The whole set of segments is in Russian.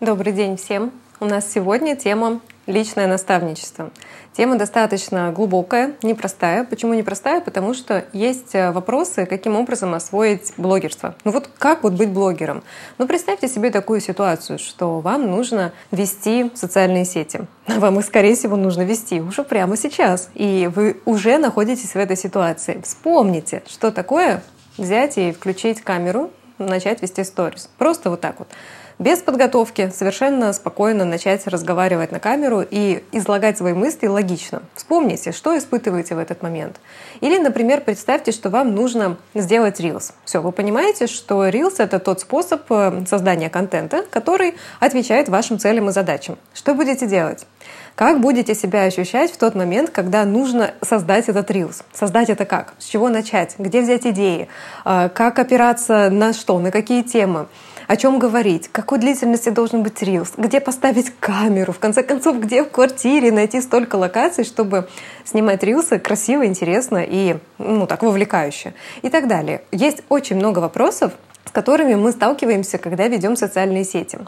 Добрый день всем! У нас сегодня тема личное наставничество. Тема достаточно глубокая, непростая. Почему непростая? Потому что есть э, вопросы, каким образом освоить блогерство. Ну вот как вот быть блогером? Ну представьте себе такую ситуацию, что вам нужно вести социальные сети. Вам их, скорее всего, нужно вести уже прямо сейчас. И вы уже находитесь в этой ситуации. Вспомните, что такое взять и включить камеру, начать вести сторис. Просто вот так вот без подготовки совершенно спокойно начать разговаривать на камеру и излагать свои мысли логично. Вспомните, что испытываете в этот момент. Или, например, представьте, что вам нужно сделать Reels. Все, вы понимаете, что Reels — это тот способ э, создания контента, который отвечает вашим целям и задачам. Что будете делать? Как будете себя ощущать в тот момент, когда нужно создать этот Reels? Создать это как? С чего начать? Где взять идеи? Э, как опираться на что? На какие темы? О чем говорить, какой длительности должен быть рилс, где поставить камеру, в конце концов, где в квартире найти столько локаций, чтобы снимать рилсы красиво, интересно и ну, так вовлекающе и так далее. Есть очень много вопросов, с которыми мы сталкиваемся, когда ведем социальные сети.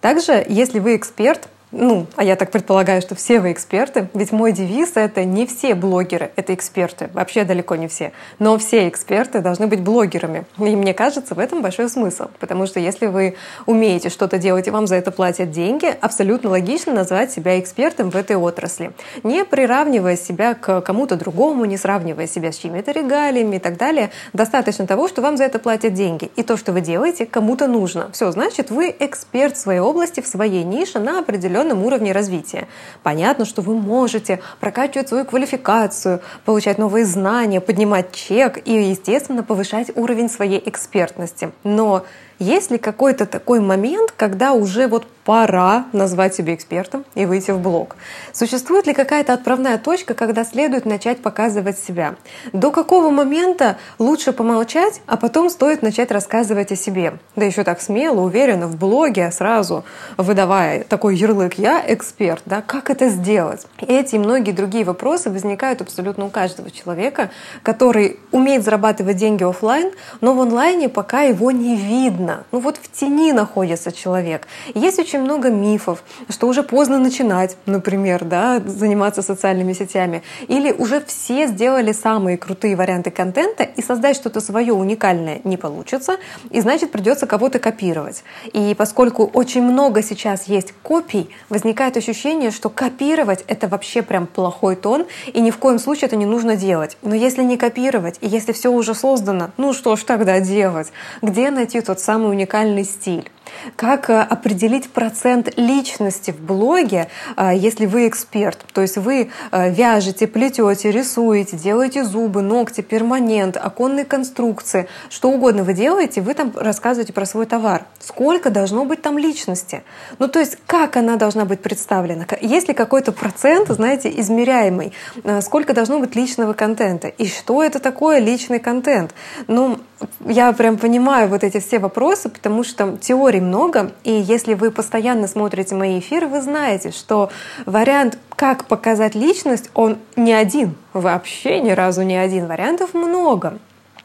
Также, если вы эксперт, ну, а я так предполагаю, что все вы эксперты, ведь мой девиз — это не все блогеры, это эксперты, вообще далеко не все, но все эксперты должны быть блогерами. И мне кажется, в этом большой смысл, потому что если вы умеете что-то делать и вам за это платят деньги, абсолютно логично назвать себя экспертом в этой отрасли, не приравнивая себя к кому-то другому, не сравнивая себя с чьими-то регалиями и так далее. Достаточно того, что вам за это платят деньги, и то, что вы делаете, кому-то нужно. Все, значит, вы эксперт в своей области, в своей нише на определенном определенном уровне развития. Понятно, что вы можете прокачивать свою квалификацию, получать новые знания, поднимать чек и, естественно, повышать уровень своей экспертности. Но есть ли какой-то такой момент, когда уже вот пора назвать себя экспертом и выйти в блог? Существует ли какая-то отправная точка, когда следует начать показывать себя? До какого момента лучше помолчать, а потом стоит начать рассказывать о себе? Да еще так смело, уверенно, в блоге сразу выдавая такой ярлык «я эксперт». Да? Как это сделать? Эти и многие другие вопросы возникают абсолютно у каждого человека, который умеет зарабатывать деньги офлайн, но в онлайне пока его не видно видно. Ну вот в тени находится человек. Есть очень много мифов, что уже поздно начинать, например, да, заниматься социальными сетями. Или уже все сделали самые крутые варианты контента, и создать что-то свое уникальное не получится, и значит придется кого-то копировать. И поскольку очень много сейчас есть копий, возникает ощущение, что копировать — это вообще прям плохой тон, и ни в коем случае это не нужно делать. Но если не копировать, и если все уже создано, ну что ж тогда делать? Где найти тот самый самый уникальный стиль. Как э, определить процент личности в блоге, э, если вы эксперт? То есть вы э, вяжете, плетете, рисуете, делаете зубы, ногти, перманент, оконные конструкции, что угодно вы делаете, вы там рассказываете про свой товар. Сколько должно быть там личности? Ну, то есть как она должна быть представлена? Есть ли какой-то процент, знаете, измеряемый? Сколько должно быть личного контента? И что это такое личный контент? Ну, я прям понимаю вот эти все вопросы, потому что теорий много, и если вы постоянно смотрите мои эфиры, вы знаете, что вариант, как показать личность, он не один, вообще ни разу не один, вариантов много.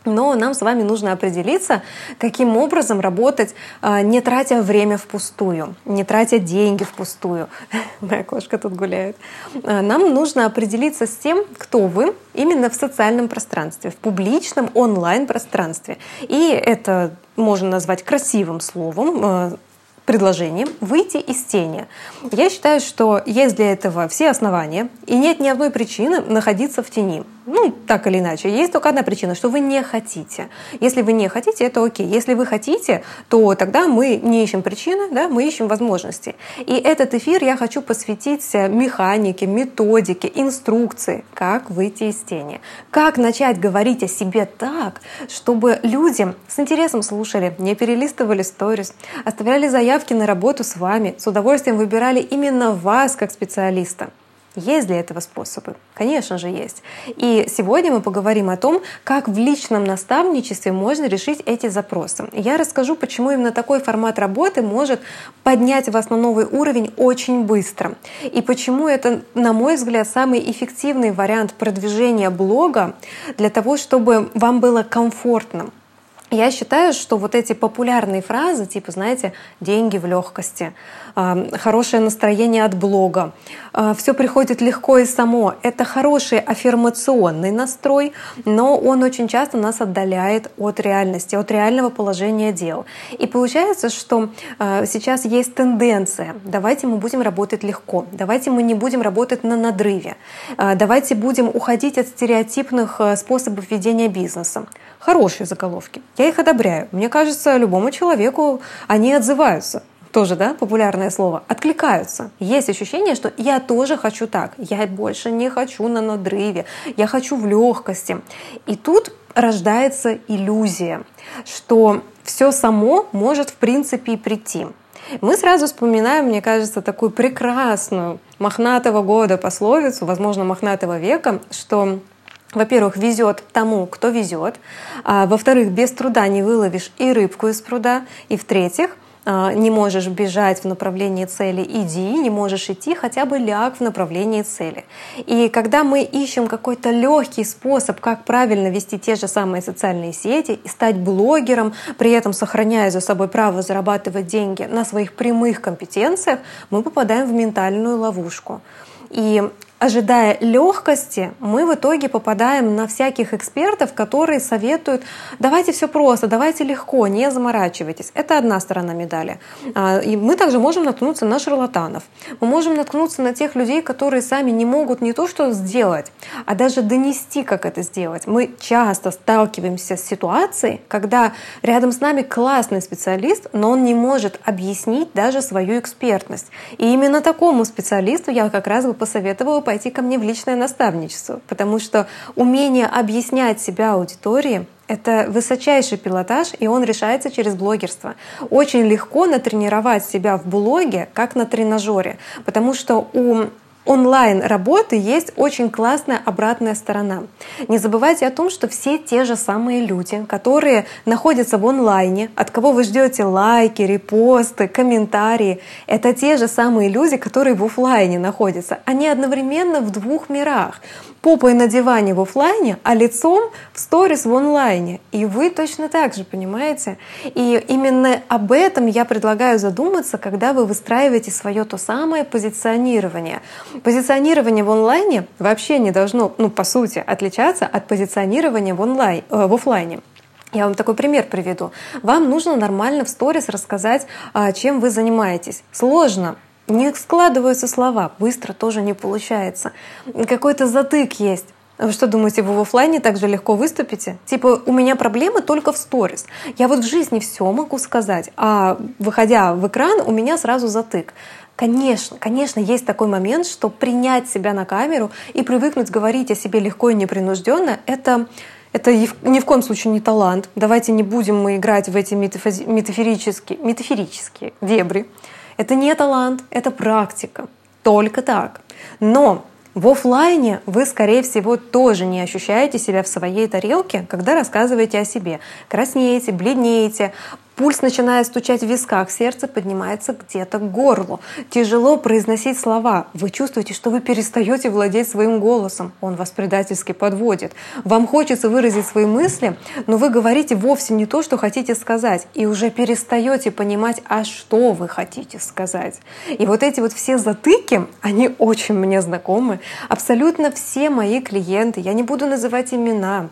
Но нам с вами нужно определиться, каким образом работать, а, не тратя время впустую, не тратя деньги впустую. Моя кошка тут гуляет. А, нам нужно определиться с тем, кто вы именно в социальном пространстве, в публичном онлайн-пространстве. И это можно назвать красивым словом, а, предложением выйти из тени. Я считаю, что есть для этого все основания, и нет ни одной причины находиться в тени. Ну, так или иначе. Есть только одна причина, что вы не хотите. Если вы не хотите, это окей. Если вы хотите, то тогда мы не ищем причины, да, мы ищем возможности. И этот эфир я хочу посвятить механике, методике, инструкции, как выйти из тени. Как начать говорить о себе так, чтобы люди с интересом слушали, не перелистывали сторис, оставляли заявки на работу с вами, с удовольствием выбирали именно вас как специалиста. Есть для этого способы? Конечно же, есть. И сегодня мы поговорим о том, как в личном наставничестве можно решить эти запросы. Я расскажу, почему именно такой формат работы может поднять вас на новый уровень очень быстро. И почему это, на мой взгляд, самый эффективный вариант продвижения блога для того, чтобы вам было комфортно Я считаю, что вот эти популярные фразы, типа, знаете, деньги в легкости, хорошее настроение от блога, все приходит легко и само. Это хороший аффирмационный настрой, но он очень часто нас отдаляет от реальности, от реального положения дел. И получается, что сейчас есть тенденция, давайте мы будем работать легко, давайте мы не будем работать на надрыве, давайте будем уходить от стереотипных способов ведения бизнеса хорошие заголовки. Я их одобряю. Мне кажется, любому человеку они отзываются тоже, да, популярное слово, откликаются. Есть ощущение, что я тоже хочу так, я больше не хочу на надрыве, я хочу в легкости. И тут рождается иллюзия, что все само может в принципе и прийти. Мы сразу вспоминаем, мне кажется, такую прекрасную мохнатого года пословицу, возможно, мохнатого века, что во-первых, везет тому, кто везет. А, во-вторых, без труда не выловишь и рыбку из пруда. И в-третьих, а, не можешь бежать в направлении цели, иди, не можешь идти, хотя бы ляг в направлении цели. И когда мы ищем какой-то легкий способ, как правильно вести те же самые социальные сети и стать блогером, при этом сохраняя за собой право зарабатывать деньги на своих прямых компетенциях, мы попадаем в ментальную ловушку. И ожидая легкости, мы в итоге попадаем на всяких экспертов, которые советуют, давайте все просто, давайте легко, не заморачивайтесь. Это одна сторона медали. А, и мы также можем наткнуться на шарлатанов. Мы можем наткнуться на тех людей, которые сами не могут не то что сделать, а даже донести, как это сделать. Мы часто сталкиваемся с ситуацией, когда рядом с нами классный специалист, но он не может объяснить даже свою экспертность. И именно такому специалисту я как раз бы посоветовала пойти ко мне в личное наставничество, потому что умение объяснять себя аудитории — это высочайший пилотаж, и он решается через блогерство. Очень легко натренировать себя в блоге, как на тренажере, потому что у онлайн работы есть очень классная обратная сторона. Не забывайте о том, что все те же самые люди, которые находятся в онлайне, от кого вы ждете лайки, репосты, комментарии, это те же самые люди, которые в офлайне находятся. Они одновременно в двух мирах попой на диване в офлайне, а лицом в сторис в онлайне. И вы точно так же, понимаете? И именно об этом я предлагаю задуматься, когда вы выстраиваете свое то самое позиционирование. Позиционирование в онлайне вообще не должно, ну, по сути, отличаться от позиционирования в, онлайн, э, в офлайне. Я вам такой пример приведу. Вам нужно нормально в сторис рассказать, а, чем вы занимаетесь. Сложно, не складываются слова, быстро тоже не получается. Какой-то затык есть. Вы что думаете, вы в офлайне так же легко выступите? Типа, у меня проблемы только в сторис. Я вот в жизни все могу сказать, а выходя в экран, у меня сразу затык. Конечно, конечно, есть такой момент, что принять себя на камеру и привыкнуть говорить о себе легко и непринужденно, это это ни в коем случае не талант. Давайте не будем мы играть в эти метафорические, метафорические дебри. Это не талант, это практика. Только так. Но в офлайне вы, скорее всего, тоже не ощущаете себя в своей тарелке, когда рассказываете о себе. Краснеете, бледнеете, Пульс начинает стучать в висках, сердце поднимается где-то к горлу. Тяжело произносить слова. Вы чувствуете, что вы перестаете владеть своим голосом. Он вас предательски подводит. Вам хочется выразить свои мысли, но вы говорите вовсе не то, что хотите сказать. И уже перестаете понимать, а что вы хотите сказать. И вот эти вот все затыки, они очень мне знакомы. Абсолютно все мои клиенты, я не буду называть имена,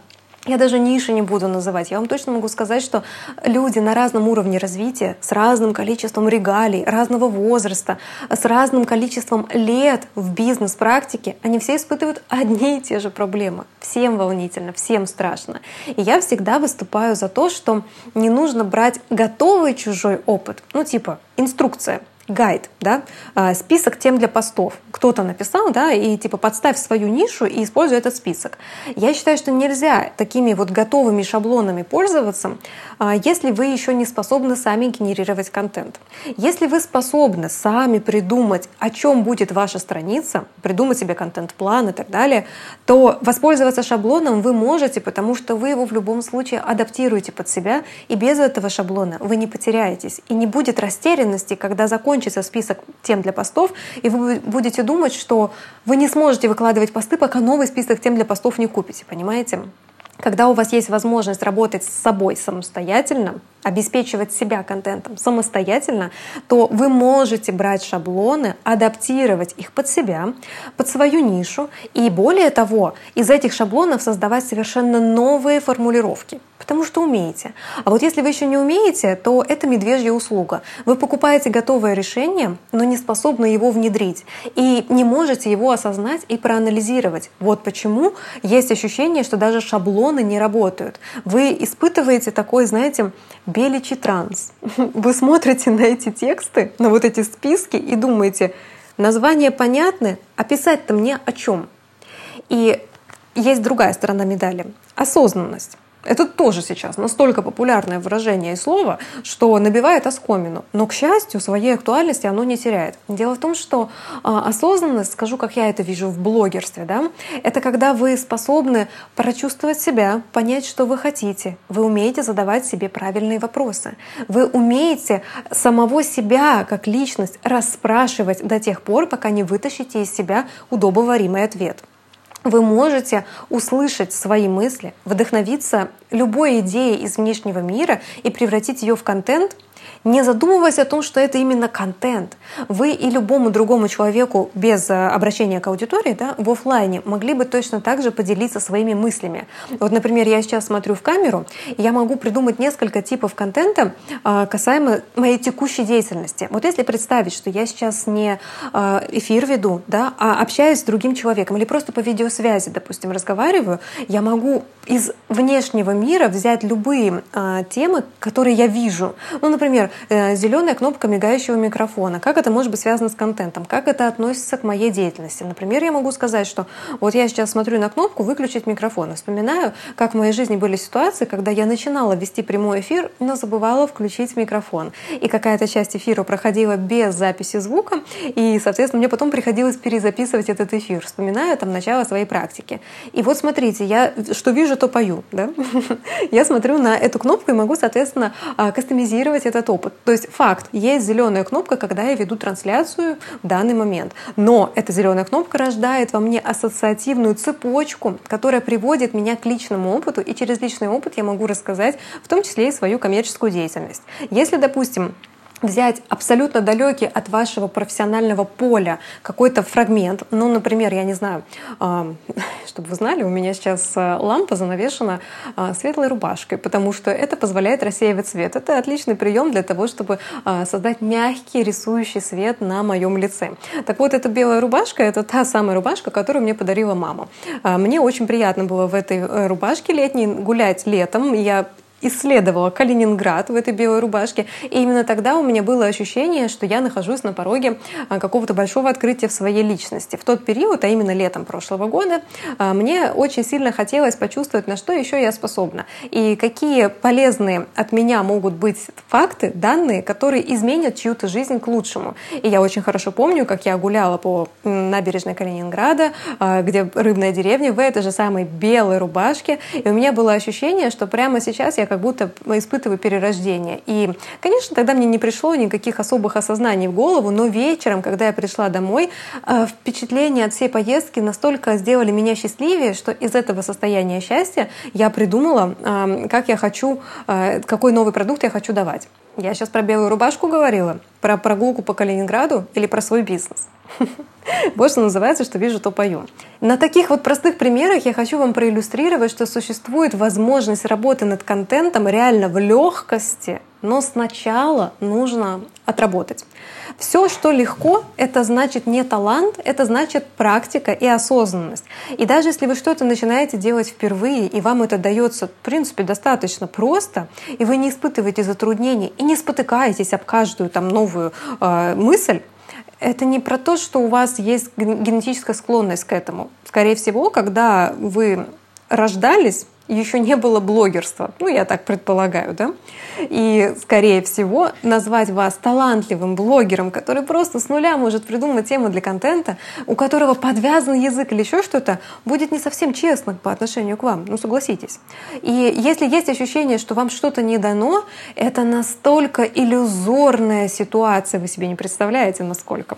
я даже ниши не буду называть. Я вам точно могу сказать, что люди на разном уровне развития, с разным количеством регалий, разного возраста, с разным количеством лет в бизнес-практике, они все испытывают одни и те же проблемы. Всем волнительно, всем страшно. И я всегда выступаю за то, что не нужно брать готовый чужой опыт, ну типа инструкция — гайд, да, а, список тем для постов. Кто-то написал, да, и типа подставь свою нишу и используй этот список. Я считаю, что нельзя такими вот готовыми шаблонами пользоваться, если вы еще не способны сами генерировать контент. Если вы способны сами придумать, о чем будет ваша страница, придумать себе контент-план и так далее, то воспользоваться шаблоном вы можете, потому что вы его в любом случае адаптируете под себя, и без этого шаблона вы не потеряетесь. И не будет растерянности, когда закончится закончится список тем для постов, и вы будете думать, что вы не сможете выкладывать посты, пока новый список тем для постов не купите, понимаете? Когда у вас есть возможность работать с собой самостоятельно, обеспечивать себя контентом самостоятельно, то вы можете брать шаблоны, адаптировать их под себя, под свою нишу. И более того, из этих шаблонов создавать совершенно новые формулировки потому что умеете. А вот если вы еще не умеете, то это медвежья услуга. Вы покупаете готовое решение, но не способны его внедрить и не можете его осознать и проанализировать. Вот почему есть ощущение, что даже шаблоны не работают. Вы испытываете такой, знаете, беличий транс. Вы смотрите на эти тексты, на вот эти списки и думаете, названия понятны, а писать-то мне о чем? И есть другая сторона медали — осознанность. Это тоже сейчас настолько популярное выражение и слово, что набивает оскомину. Но, к счастью, своей актуальности оно не теряет. Дело в том, что э, осознанность, скажу, как я это вижу в блогерстве, да, это когда вы способны прочувствовать себя, понять, что вы хотите. Вы умеете задавать себе правильные вопросы. Вы умеете самого себя как личность расспрашивать до тех пор, пока не вытащите из себя удобоваримый ответ вы можете услышать свои мысли, вдохновиться любой идеей из внешнего мира и превратить ее в контент — не задумываясь о том, что это именно контент. Вы и любому другому человеку без э, обращения к аудитории да, в офлайне могли бы точно так же поделиться своими мыслями. Вот, например, я сейчас смотрю в камеру, и я могу придумать несколько типов контента а, касаемо моей текущей деятельности. Вот если представить, что я сейчас не а, эфир веду, да, а общаюсь с другим человеком или просто по видеосвязи, допустим, разговариваю, я могу из внешнего мира взять любые темы, которые я вижу. Ну, например, э, зеленая кнопка мигающего микрофона. Как это может быть связано с контентом? Как это относится к моей деятельности? Например, я могу сказать, что вот я сейчас смотрю на кнопку «выключить микрофон» вспоминаю, как в моей жизни были ситуации, когда я начинала вести прямой эфир, но забывала включить микрофон. И какая-то часть эфира проходила без записи звука, и, соответственно, мне потом приходилось перезаписывать этот эфир, вспоминая там начало своей практики. И вот смотрите, я что вижу, то пою. Да? Я смотрю на эту кнопку и могу, соответственно, а, кастомизировать этот опыт. То есть факт, есть зеленая кнопка, когда я веду трансляцию в данный момент. Но эта зеленая кнопка рождает во мне ассоциативную цепочку, которая приводит меня к личному опыту, и через личный опыт я могу рассказать в том числе и свою коммерческую деятельность. Если, допустим, взять абсолютно далекий от вашего профессионального поля какой-то фрагмент. Ну, например, я не знаю, чтобы вы знали, у меня сейчас э, лампа занавешена а, светлой рубашкой, потому что это позволяет рассеивать свет. Это отличный прием для того, чтобы а, создать мягкий рисующий свет на моем лице. Так вот, эта белая рубашка — это та самая рубашка, которую мне подарила мама. А, мне очень приятно было в этой э, рубашке летней гулять летом. Я исследовала Калининград в этой белой рубашке. И именно тогда у меня было ощущение, что я нахожусь на пороге а, какого-то большого открытия в своей личности. В тот период, а именно летом прошлого года, а, мне очень сильно хотелось почувствовать, на что еще я способна. И какие полезные от меня могут быть факты, данные, которые изменят чью-то жизнь к лучшему. И я очень хорошо помню, как я гуляла по набережной Калининграда, а, где рыбная деревня, в этой же самой белой рубашке. И у меня было ощущение, что прямо сейчас я как будто испытываю перерождение. И, конечно, тогда мне не пришло никаких особых осознаний в голову, но вечером, когда я пришла домой, э, впечатления от всей поездки настолько сделали меня счастливее, что из этого состояния счастья я придумала, э, как я хочу, э, какой новый продукт я хочу давать. Я сейчас про белую рубашку говорила, про прогулку по Калининграду или про свой бизнес. Вот что называется, что вижу, то пою. На таких вот простых примерах я хочу вам проиллюстрировать, что существует возможность работы над контентом реально в легкости, но сначала нужно отработать. Все, что легко, это значит не талант, это значит практика и осознанность. И даже если вы что-то начинаете делать впервые, и вам это дается, в принципе, достаточно просто, и вы не испытываете затруднений, и не спотыкаетесь об каждую там новую э, мысль, это не про то, что у вас есть генетическая склонность к этому. Скорее всего, когда вы рождались, еще не было блогерства. Ну, я так предполагаю, да? И, скорее всего, назвать вас талантливым блогером, который просто с нуля может придумать тему для контента, у которого подвязан язык или еще что-то, будет не совсем честно по отношению к вам. Ну, согласитесь. И если есть ощущение, что вам что-то не дано, это настолько иллюзорная ситуация, вы себе не представляете, насколько.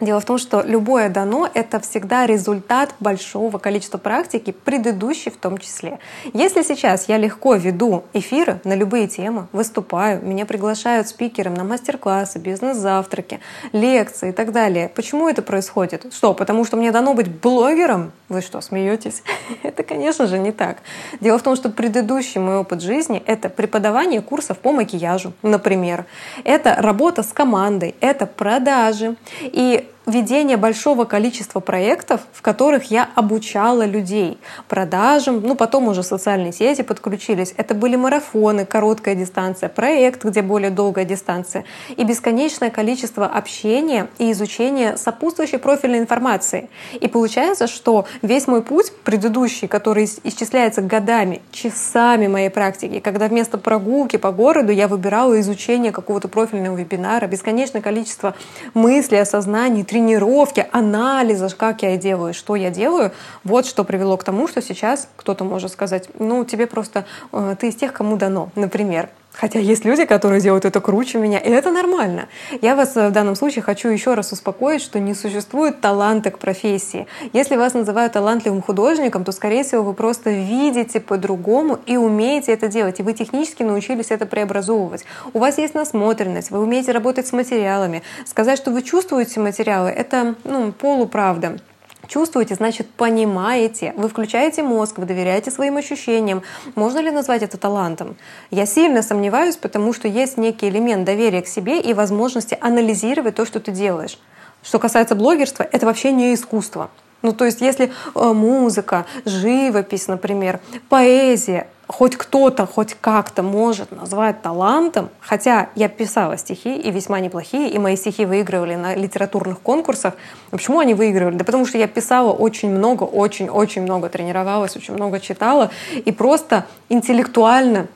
Дело в том, что любое дано — это всегда результат большого количества практики, предыдущей в том числе. Если сейчас я легко веду эфиры на любые темы, выступаю, меня приглашают спикером на мастер-классы, бизнес-завтраки, лекции и так далее, почему это происходит? Что, потому что мне дано быть блогером? Вы что, смеетесь? это, конечно же, не так. Дело в том, что предыдущий мой опыт жизни — это преподавание курсов по макияжу, например. Это работа с командой, это продажи. И ведение большого количества проектов, в которых я обучала людей продажам, ну потом уже социальные сети подключились. Это были марафоны, короткая дистанция, проект, где более долгая дистанция и бесконечное количество общения и изучения сопутствующей профильной информации. И получается, что весь мой путь предыдущий, который исчисляется годами, часами моей практики, когда вместо прогулки по городу я выбирала изучение какого-то профильного вебинара, бесконечное количество мыслей, осознаний, тренировки, анализа, как я делаю, что я делаю, вот что привело к тому, что сейчас кто-то может сказать, ну, тебе просто, э, ты из тех, кому дано, например. Хотя есть люди, которые делают это круче меня, и это нормально. Я вас э, в данном случае хочу еще раз успокоить, что не существует таланта к профессии. Если вас называют талантливым художником, то, скорее всего, вы просто видите по-другому и умеете это делать, и вы технически научились это преобразовывать. У вас есть насмотренность, вы умеете работать с материалами. Сказать, что вы чувствуете материалы, это ну, полуправда. Чувствуете, значит, понимаете, вы включаете мозг, вы доверяете своим ощущениям. Можно ли назвать это талантом? Я сильно сомневаюсь, потому что есть некий элемент доверия к себе и возможности анализировать то, что ты делаешь. Что касается блогерства, это вообще не искусство. Ну, то есть, если э, музыка, живопись, например, поэзия, хоть кто-то, хоть как-то может назвать талантом, хотя я писала стихи и весьма неплохие, и мои стихи выигрывали на литературных конкурсах. почему они выигрывали? Да потому что я писала очень много, очень-очень много тренировалась, очень много читала, и просто интеллектуально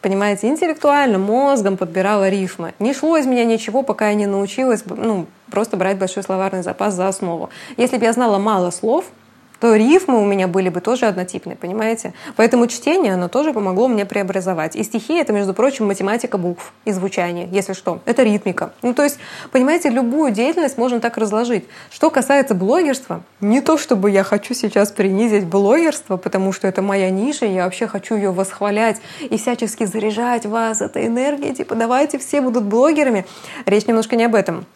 понимаете, интеллектуально, мозгом подбирала рифмы. Не шло из меня ничего, пока я не научилась ну, просто брать большой словарный запас за основу. Если бы я знала мало слов, то рифмы у меня были бы тоже однотипные, понимаете? Поэтому чтение, оно тоже помогло мне преобразовать. И стихи — это, между прочим, математика букв и звучания, если что. Это ритмика. Ну, то есть, понимаете, любую деятельность можно так разложить. Что касается блогерства, не то чтобы я хочу сейчас принизить блогерство, потому что это моя ниша, я вообще хочу ее восхвалять и всячески заряжать вас этой энергией, типа давайте все будут блогерами. Речь немножко не об этом.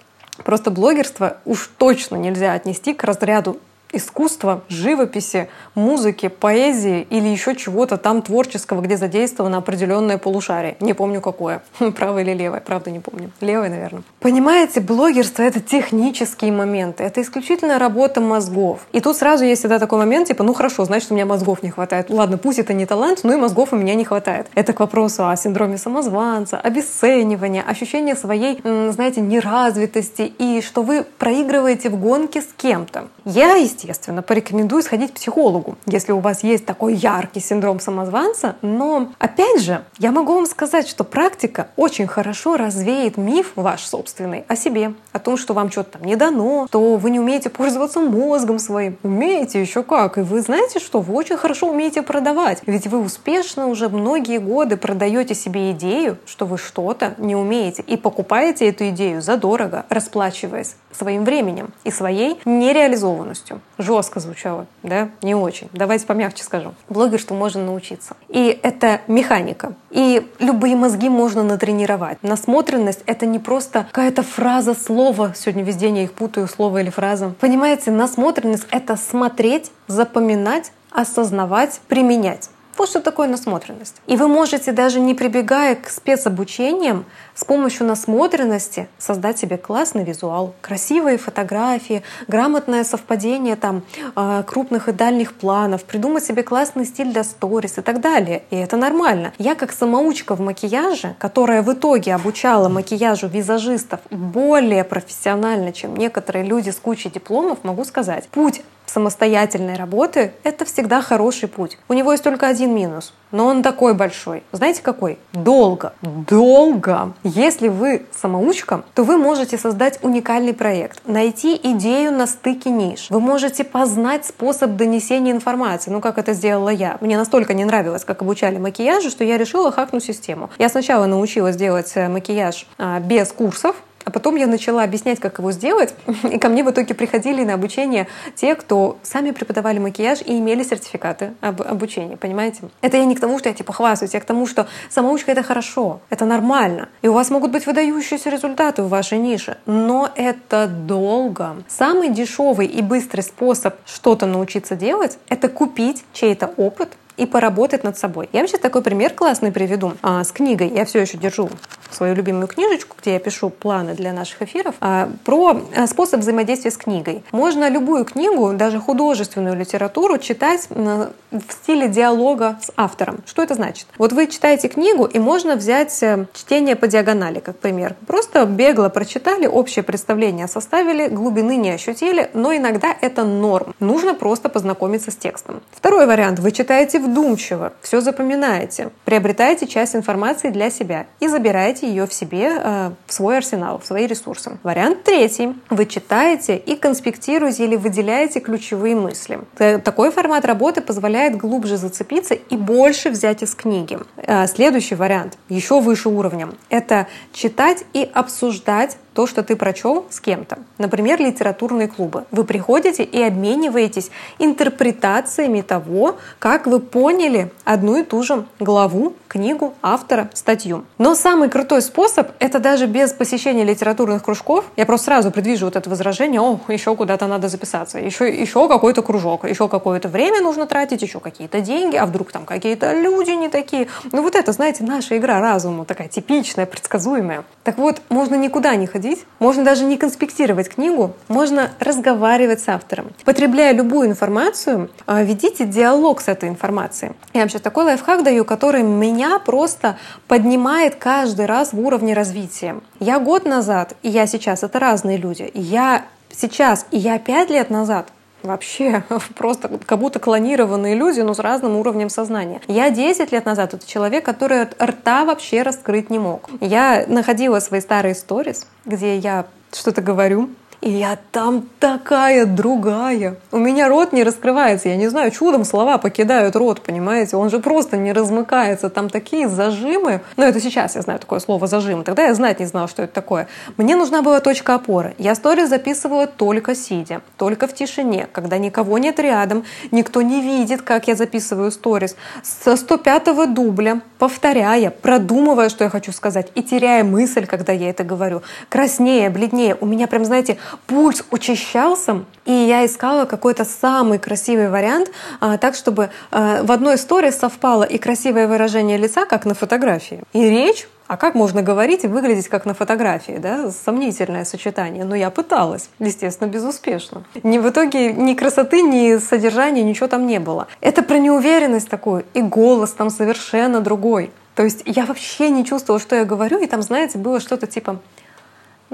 Просто блогерство уж точно нельзя отнести к разряду искусства, живописи, музыки, поэзии или еще чего-то там творческого, где задействовано определенное полушарие. Не помню какое. Правое или левое, правда не помню. Левое, наверное. Понимаете, блогерство — это технические моменты. Это исключительно работа мозгов. И тут сразу есть всегда такой момент, типа, ну хорошо, значит, у меня мозгов не хватает. Ладно, пусть это не талант, но и мозгов у меня не хватает. Это к вопросу о синдроме самозванца, обесценивания, ощущения своей, знаете, неразвитости и что вы проигрываете в гонке с кем-то. Я, естественно, естественно, порекомендую сходить к психологу, если у вас есть такой яркий синдром самозванца. Но, опять же, я могу вам сказать, что практика очень хорошо развеет миф ваш собственный о себе, о том, что вам что-то там не дано, что вы не умеете пользоваться мозгом своим. Умеете еще как. И вы знаете, что вы очень хорошо умеете продавать. Ведь вы успешно уже многие годы продаете себе идею, что вы что-то не умеете, и покупаете эту идею задорого, расплачиваясь своим временем и своей нереализованностью. Жестко звучало, да? Не очень. Давайте помягче скажу. Блогерству можно научиться. И это механика. И любые мозги можно натренировать. Насмотренность — это не просто какая-то фраза, слово. Сегодня везде я их путаю, слово или фраза. Понимаете, насмотренность — это смотреть, запоминать, осознавать, применять. Вот что такое насмотренность. И вы можете даже не прибегая к спецобучениям, с помощью насмотренности создать себе классный визуал, красивые фотографии, грамотное совпадение там, а, крупных и дальних планов, придумать себе классный стиль для сторис и так далее. И это нормально. Я как самоучка в макияже, которая в итоге обучала макияжу визажистов более профессионально, чем некоторые люди с кучей дипломов, могу сказать, путь самостоятельной работы — это всегда хороший путь. У него есть только один минус, но он такой большой. Знаете какой? Долго. Долго. Если вы самоучка, то вы можете создать уникальный проект, найти идею на стыке ниш. Вы можете познать способ донесения информации, ну как это сделала я. Мне настолько не нравилось, как обучали макияжу, что я решила хакнуть систему. Я сначала научилась делать э, макияж а, без курсов, а потом я начала объяснять, как его сделать, и ко мне в итоге приходили на обучение те, кто сами преподавали макияж и имели сертификаты об обучении, понимаете? Это я не к тому, что я типа хвастаюсь, я к тому, что самоучка — это хорошо, это нормально, и у вас могут быть выдающиеся результаты в вашей нише, но это долго. Самый дешевый и быстрый способ что-то научиться делать — это купить чей-то опыт, и поработать над собой. Я вам сейчас такой пример классный приведу а, с книгой. Я все еще держу свою любимую книжечку, где я пишу планы для наших эфиров, а, про а, способ взаимодействия с книгой. Можно любую книгу, даже художественную литературу, читать в стиле диалога с автором. Что это значит? Вот вы читаете книгу, и можно взять э, чтение по диагонали, как пример. Просто бегло прочитали, общее представление составили, глубины не ощутили, но иногда это норм. Нужно просто познакомиться с текстом. Второй вариант. Вы читаете вдумчиво, все запоминаете, приобретаете часть информации для себя и забираете ее в себе, э, в свой арсенал, в свои ресурсы. Вариант третий. Вы читаете и конспектируете или выделяете ключевые мысли. Такой формат работы позволяет глубже зацепиться и больше взять из книги. Э, следующий вариант, еще выше уровнем, это читать и обсуждать то, что ты прочел с кем-то. Например, литературные клубы. Вы приходите и обмениваетесь интерпретациями того, как вы поняли одну и ту же главу, книгу, автора, статью. Но самый крутой способ — это даже без посещения литературных кружков. Я просто сразу предвижу вот это возражение, о, еще куда-то надо записаться, еще, еще какой-то кружок, еще какое-то время нужно тратить, еще какие-то деньги, а вдруг там какие-то люди не такие. Ну вот это, знаете, наша игра разума такая типичная, предсказуемая. Так вот, можно никуда не ходить ходить, можно даже не конспектировать книгу, можно разговаривать с автором. Потребляя любую информацию, а, ведите диалог с этой информацией. Я сейчас такой лайфхак даю, который меня просто поднимает каждый раз в уровне развития. Я год назад и я сейчас — это разные люди. Я сейчас и я пять лет назад вообще просто как будто клонированные люди, но с разным уровнем сознания. Я 10 лет назад это человек, который рта вообще раскрыть не мог. Я находила свои старые сторис, где я что-то говорю, и я там такая другая. У меня рот не раскрывается. Я не знаю, чудом слова покидают рот, понимаете? Он же просто не размыкается. Там такие зажимы. Но это сейчас я знаю такое слово зажим. Тогда я знать не знала, что это такое. Мне нужна была точка опоры. Я сторис записывала только сидя, только в тишине, когда никого нет рядом, никто не видит, как я записываю сторис. Со 105-го дубля, повторяя, продумывая, что я хочу сказать, и теряя мысль, когда я это говорю. Краснее, бледнее. У меня прям, знаете, пульс учащался, и я искала какой-то самый красивый вариант, а, так, чтобы а, в одной истории совпало и красивое выражение лица, как на фотографии, и речь, а как можно говорить и выглядеть как на фотографии, да? Сомнительное сочетание. Но я пыталась, естественно, безуспешно. Ни в итоге ни красоты, ни содержания, ничего там не было. Это про неуверенность такую, и голос там совершенно другой. То есть я вообще не чувствовала, что я говорю, и там, знаете, было что-то типа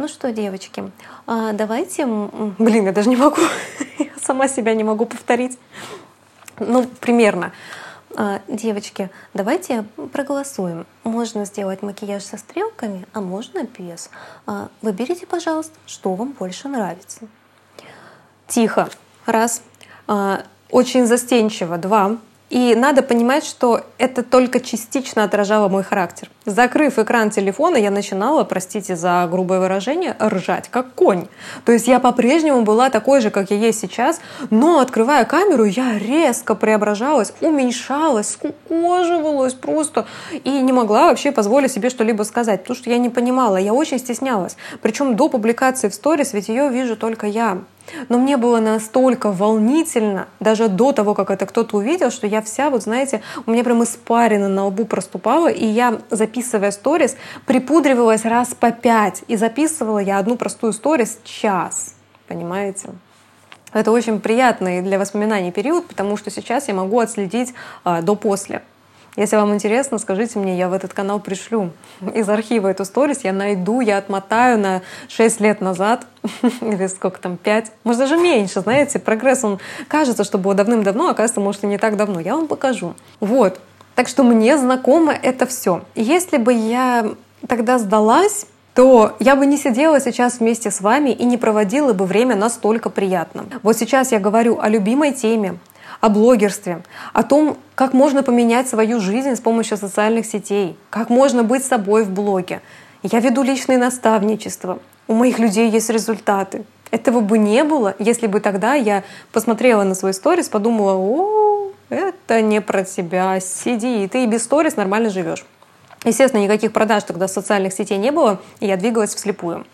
ну что, девочки, а, давайте... Блин, я даже не могу, я сама себя не могу повторить. Ну, примерно. А, девочки, давайте проголосуем. Можно сделать макияж со стрелками, а можно без. А, выберите, пожалуйста, что вам больше нравится. Тихо. Раз. Очень застенчиво. Два. И надо понимать, что это только частично отражало мой характер. Закрыв экран телефона, я начинала, простите за грубое выражение, ржать, как конь. То есть я по-прежнему была такой же, как я есть сейчас, но, открывая камеру, я резко преображалась, уменьшалась, скукоживалась просто и не могла вообще позволить себе что-либо сказать, потому что я не понимала, я очень стеснялась. Причем до публикации в сторис, ведь ее вижу только я. Но мне было настолько волнительно, даже до того, как это кто-то увидел, что я вся, вот знаете, у меня прям испарина на лбу проступала, и я, записывая сторис, припудривалась раз по пять. И записывала я одну простую сторис час. Понимаете? Это очень приятный для воспоминаний период, потому что сейчас я могу отследить а, до-после. Если вам интересно, скажите мне, я в этот канал пришлю из архива эту сторис, я найду, я отмотаю на 6 лет назад, или сколько там, 5, может даже меньше, знаете, прогресс, он кажется, что было давным-давно, а оказывается, может и не так давно, я вам покажу. Вот, так что мне знакомо это все. Если бы я тогда сдалась, то я бы не сидела сейчас вместе с вами и не проводила бы время настолько приятно. Вот сейчас я говорю о любимой теме, о блогерстве, о том, как можно поменять свою жизнь с помощью социальных сетей, как можно быть собой в блоге. Я веду личное наставничество, у моих людей есть результаты. Этого бы не было, если бы тогда я посмотрела на свой сторис, подумала, о, это не про тебя, сиди, и ты и без сторис нормально живешь. Естественно, никаких продаж тогда социальных сетей не было, и я двигалась вслепую.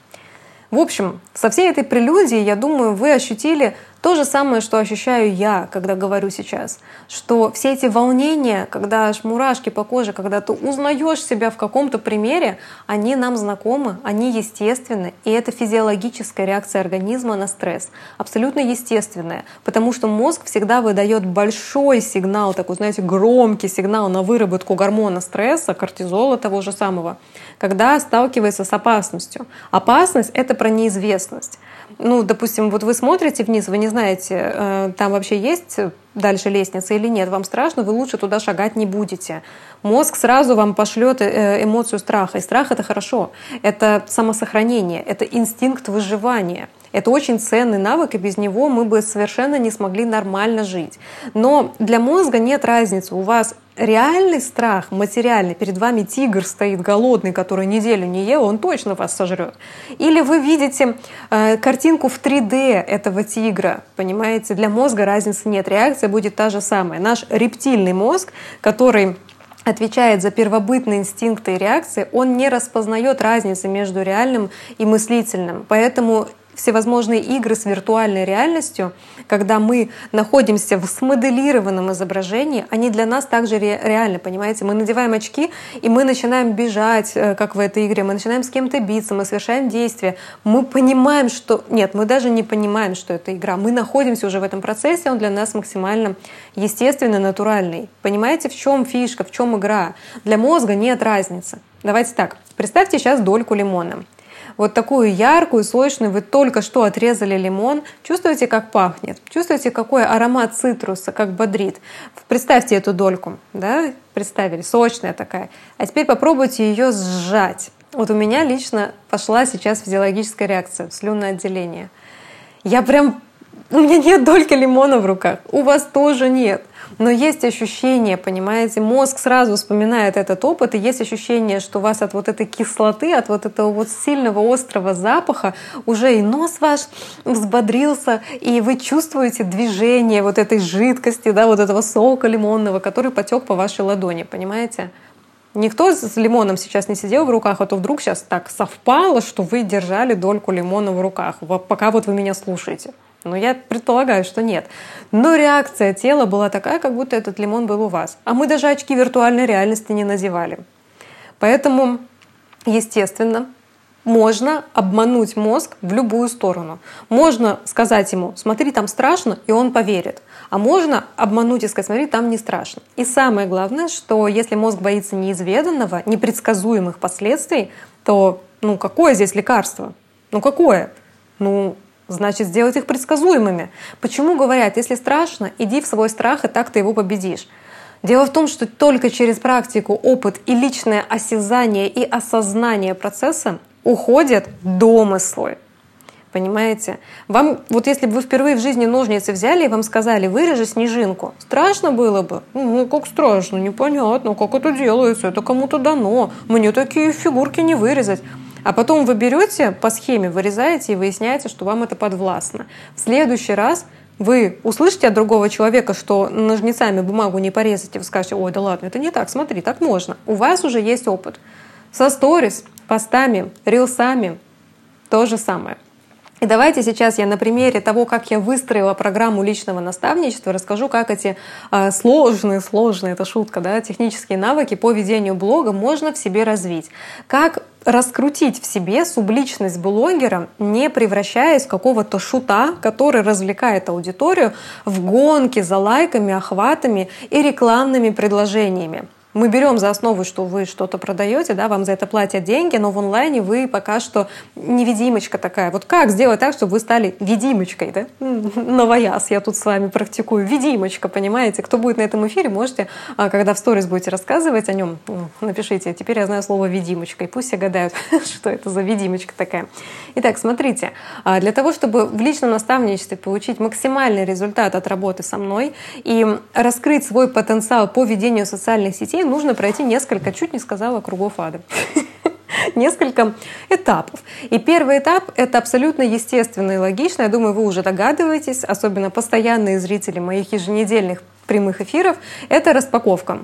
В общем, со всей этой прелюдией, я думаю, вы ощутили то же самое, что ощущаю я, когда говорю сейчас, что все эти волнения, когда аж мурашки по коже, когда ты узнаешь себя в каком-то примере, они нам знакомы, они естественны, и это физиологическая реакция организма на стресс, абсолютно естественная, потому что мозг всегда выдает большой сигнал, такой, знаете, громкий сигнал на выработку гормона стресса, кортизола того же самого, когда сталкивается с опасностью. Опасность — это про неизвестность ну, допустим, вот вы смотрите вниз, вы не знаете, э, там вообще есть дальше лестница или нет, вам страшно, вы лучше туда шагать не будете. Мозг сразу вам пошлет э, эмоцию страха. И страх это хорошо. Это самосохранение, это инстинкт выживания. Это очень ценный навык, и без него мы бы совершенно не смогли нормально жить. Но для мозга нет разницы. У вас реальный страх, материальный, перед вами тигр стоит голодный, который неделю не ел, он точно вас сожрет. Или вы видите э, картинку в 3D этого тигра, понимаете? Для мозга разницы нет, реакция будет та же самая. Наш рептильный мозг, который отвечает за первобытные инстинкты и реакции, он не распознает разницы между реальным и мыслительным. Поэтому всевозможные игры с виртуальной реальностью, когда мы находимся в смоделированном изображении, они для нас также ре- реальны, понимаете? Мы надеваем очки, и мы начинаем бежать, э, как в этой игре, мы начинаем с кем-то биться, мы совершаем действия. Мы понимаем, что... Нет, мы даже не понимаем, что это игра. Мы находимся уже в этом процессе, он для нас максимально естественный, натуральный. Понимаете, в чем фишка, в чем игра? Для мозга нет разницы. Давайте так, представьте сейчас дольку лимона вот такую яркую, сочную, вы только что отрезали лимон, чувствуете, как пахнет, чувствуете, какой аромат цитруса, как бодрит. Представьте эту дольку, да, представили, сочная такая. А теперь попробуйте ее сжать. Вот у меня лично пошла сейчас физиологическая реакция, слюноотделение. Я прям у меня нет дольки лимона в руках, у вас тоже нет. Но есть ощущение, понимаете, мозг сразу вспоминает этот опыт, и есть ощущение, что у вас от вот этой кислоты, от вот этого вот сильного острого запаха уже и нос ваш взбодрился, и вы чувствуете движение вот этой жидкости, да, вот этого сока лимонного, который потек по вашей ладони, понимаете? Никто с лимоном сейчас не сидел в руках, а то вдруг сейчас так совпало, что вы держали дольку лимона в руках, пока вот вы меня слушаете. Но я предполагаю, что нет. Но реакция тела была такая, как будто этот лимон был у вас. А мы даже очки виртуальной реальности не надевали. Поэтому, естественно, можно обмануть мозг в любую сторону. Можно сказать ему, смотри, там страшно, и он поверит. А можно обмануть и сказать, смотри, там не страшно. И самое главное, что если мозг боится неизведанного, непредсказуемых последствий, то ну какое здесь лекарство? Ну какое? Ну значит сделать их предсказуемыми. Почему говорят, если страшно, иди в свой страх, и так ты его победишь. Дело в том, что только через практику, опыт и личное осязание и осознание процесса уходят домыслы. Понимаете? Вам, вот если бы вы впервые в жизни ножницы взяли и вам сказали, вырежи снежинку, страшно было бы? Ну, как страшно, непонятно, как это делается, это кому-то дано, мне такие фигурки не вырезать. А потом вы берете по схеме, вырезаете и выясняете, что вам это подвластно. В следующий раз вы услышите от другого человека, что ножницами бумагу не порезать, вы скажете, ой, да ладно, это не так, смотри, так можно. У вас уже есть опыт. Со сторис, постами, рилсами то же самое. И давайте сейчас я на примере того, как я выстроила программу личного наставничества, расскажу, как эти э, сложные, сложные, это шутка, да, технические навыки по ведению блога можно в себе развить. Как раскрутить в себе субличность блогера, не превращаясь в какого-то шута, который развлекает аудиторию в гонке за лайками, охватами и рекламными предложениями мы берем за основу, что вы что-то продаете, да, вам за это платят деньги, но в онлайне вы пока что невидимочка такая. Вот как сделать так, чтобы вы стали видимочкой, да? Новояз, я тут с вами практикую. Видимочка, понимаете? Кто будет на этом эфире, можете, а, когда в сторис будете рассказывать о нем, напишите. Теперь я знаю слово видимочка, и пусть все гадают, что это за видимочка такая. Итак, смотрите, а, для того, чтобы в личном наставничестве получить максимальный результат от работы со мной и раскрыть свой потенциал по ведению социальных сетей, нужно пройти несколько, чуть не сказала, кругов ада. несколько этапов. И первый этап — это абсолютно естественно и логично. Я думаю, вы уже догадываетесь, особенно постоянные зрители моих еженедельных прямых эфиров, это распаковка.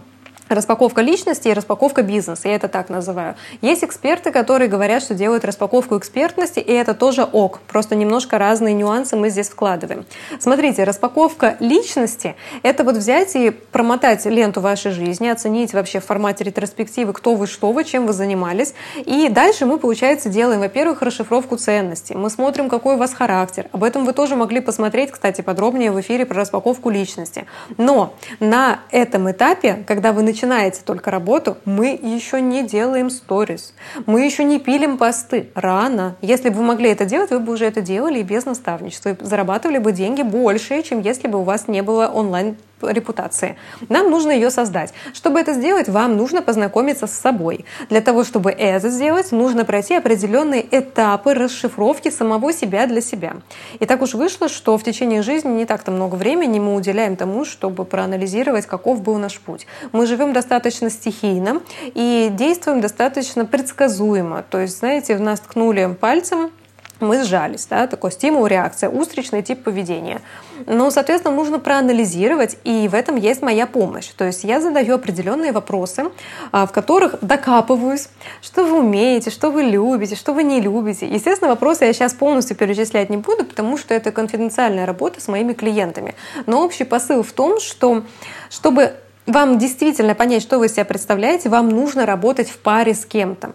Распаковка личности и распаковка бизнеса, я это так называю. Есть эксперты, которые говорят, что делают распаковку экспертности, и это тоже ок. Просто немножко разные нюансы мы здесь вкладываем. Смотрите, распаковка личности — это вот взять и промотать ленту вашей жизни, оценить вообще в формате ретроспективы, кто вы, что вы, чем вы занимались. И дальше мы, получается, делаем, во-первых, расшифровку ценностей. Мы смотрим, какой у вас характер. Об этом вы тоже могли посмотреть, кстати, подробнее в эфире про распаковку личности. Но на этом этапе, когда вы начинаете начинаете только работу, мы еще не делаем сторис, мы еще не пилим посты. Рано. Если бы вы могли это делать, вы бы уже это делали и без наставничества, и зарабатывали бы деньги больше, чем если бы у вас не было онлайн репутации. Нам нужно ее создать. Чтобы это сделать, вам нужно познакомиться с собой. Для того, чтобы это сделать, нужно пройти определенные этапы расшифровки самого себя для себя. И так уж вышло, что в течение жизни не так-то много времени мы уделяем тому, чтобы проанализировать, каков был наш путь. Мы живем достаточно стихийно и действуем достаточно предсказуемо. То есть, знаете, в нас ткнули пальцем, мы сжались, да, такой стимул, реакция, устричный тип поведения. Ну, соответственно, нужно проанализировать, и в этом есть моя помощь. То есть я задаю определенные вопросы, а, в которых докапываюсь, что вы умеете, что вы любите, что вы не любите. Естественно, вопросы я сейчас полностью перечислять не буду, потому что это конфиденциальная работа с моими клиентами. Но общий посыл в том, что чтобы вам действительно понять, что вы себя представляете, вам нужно работать в паре с кем-то.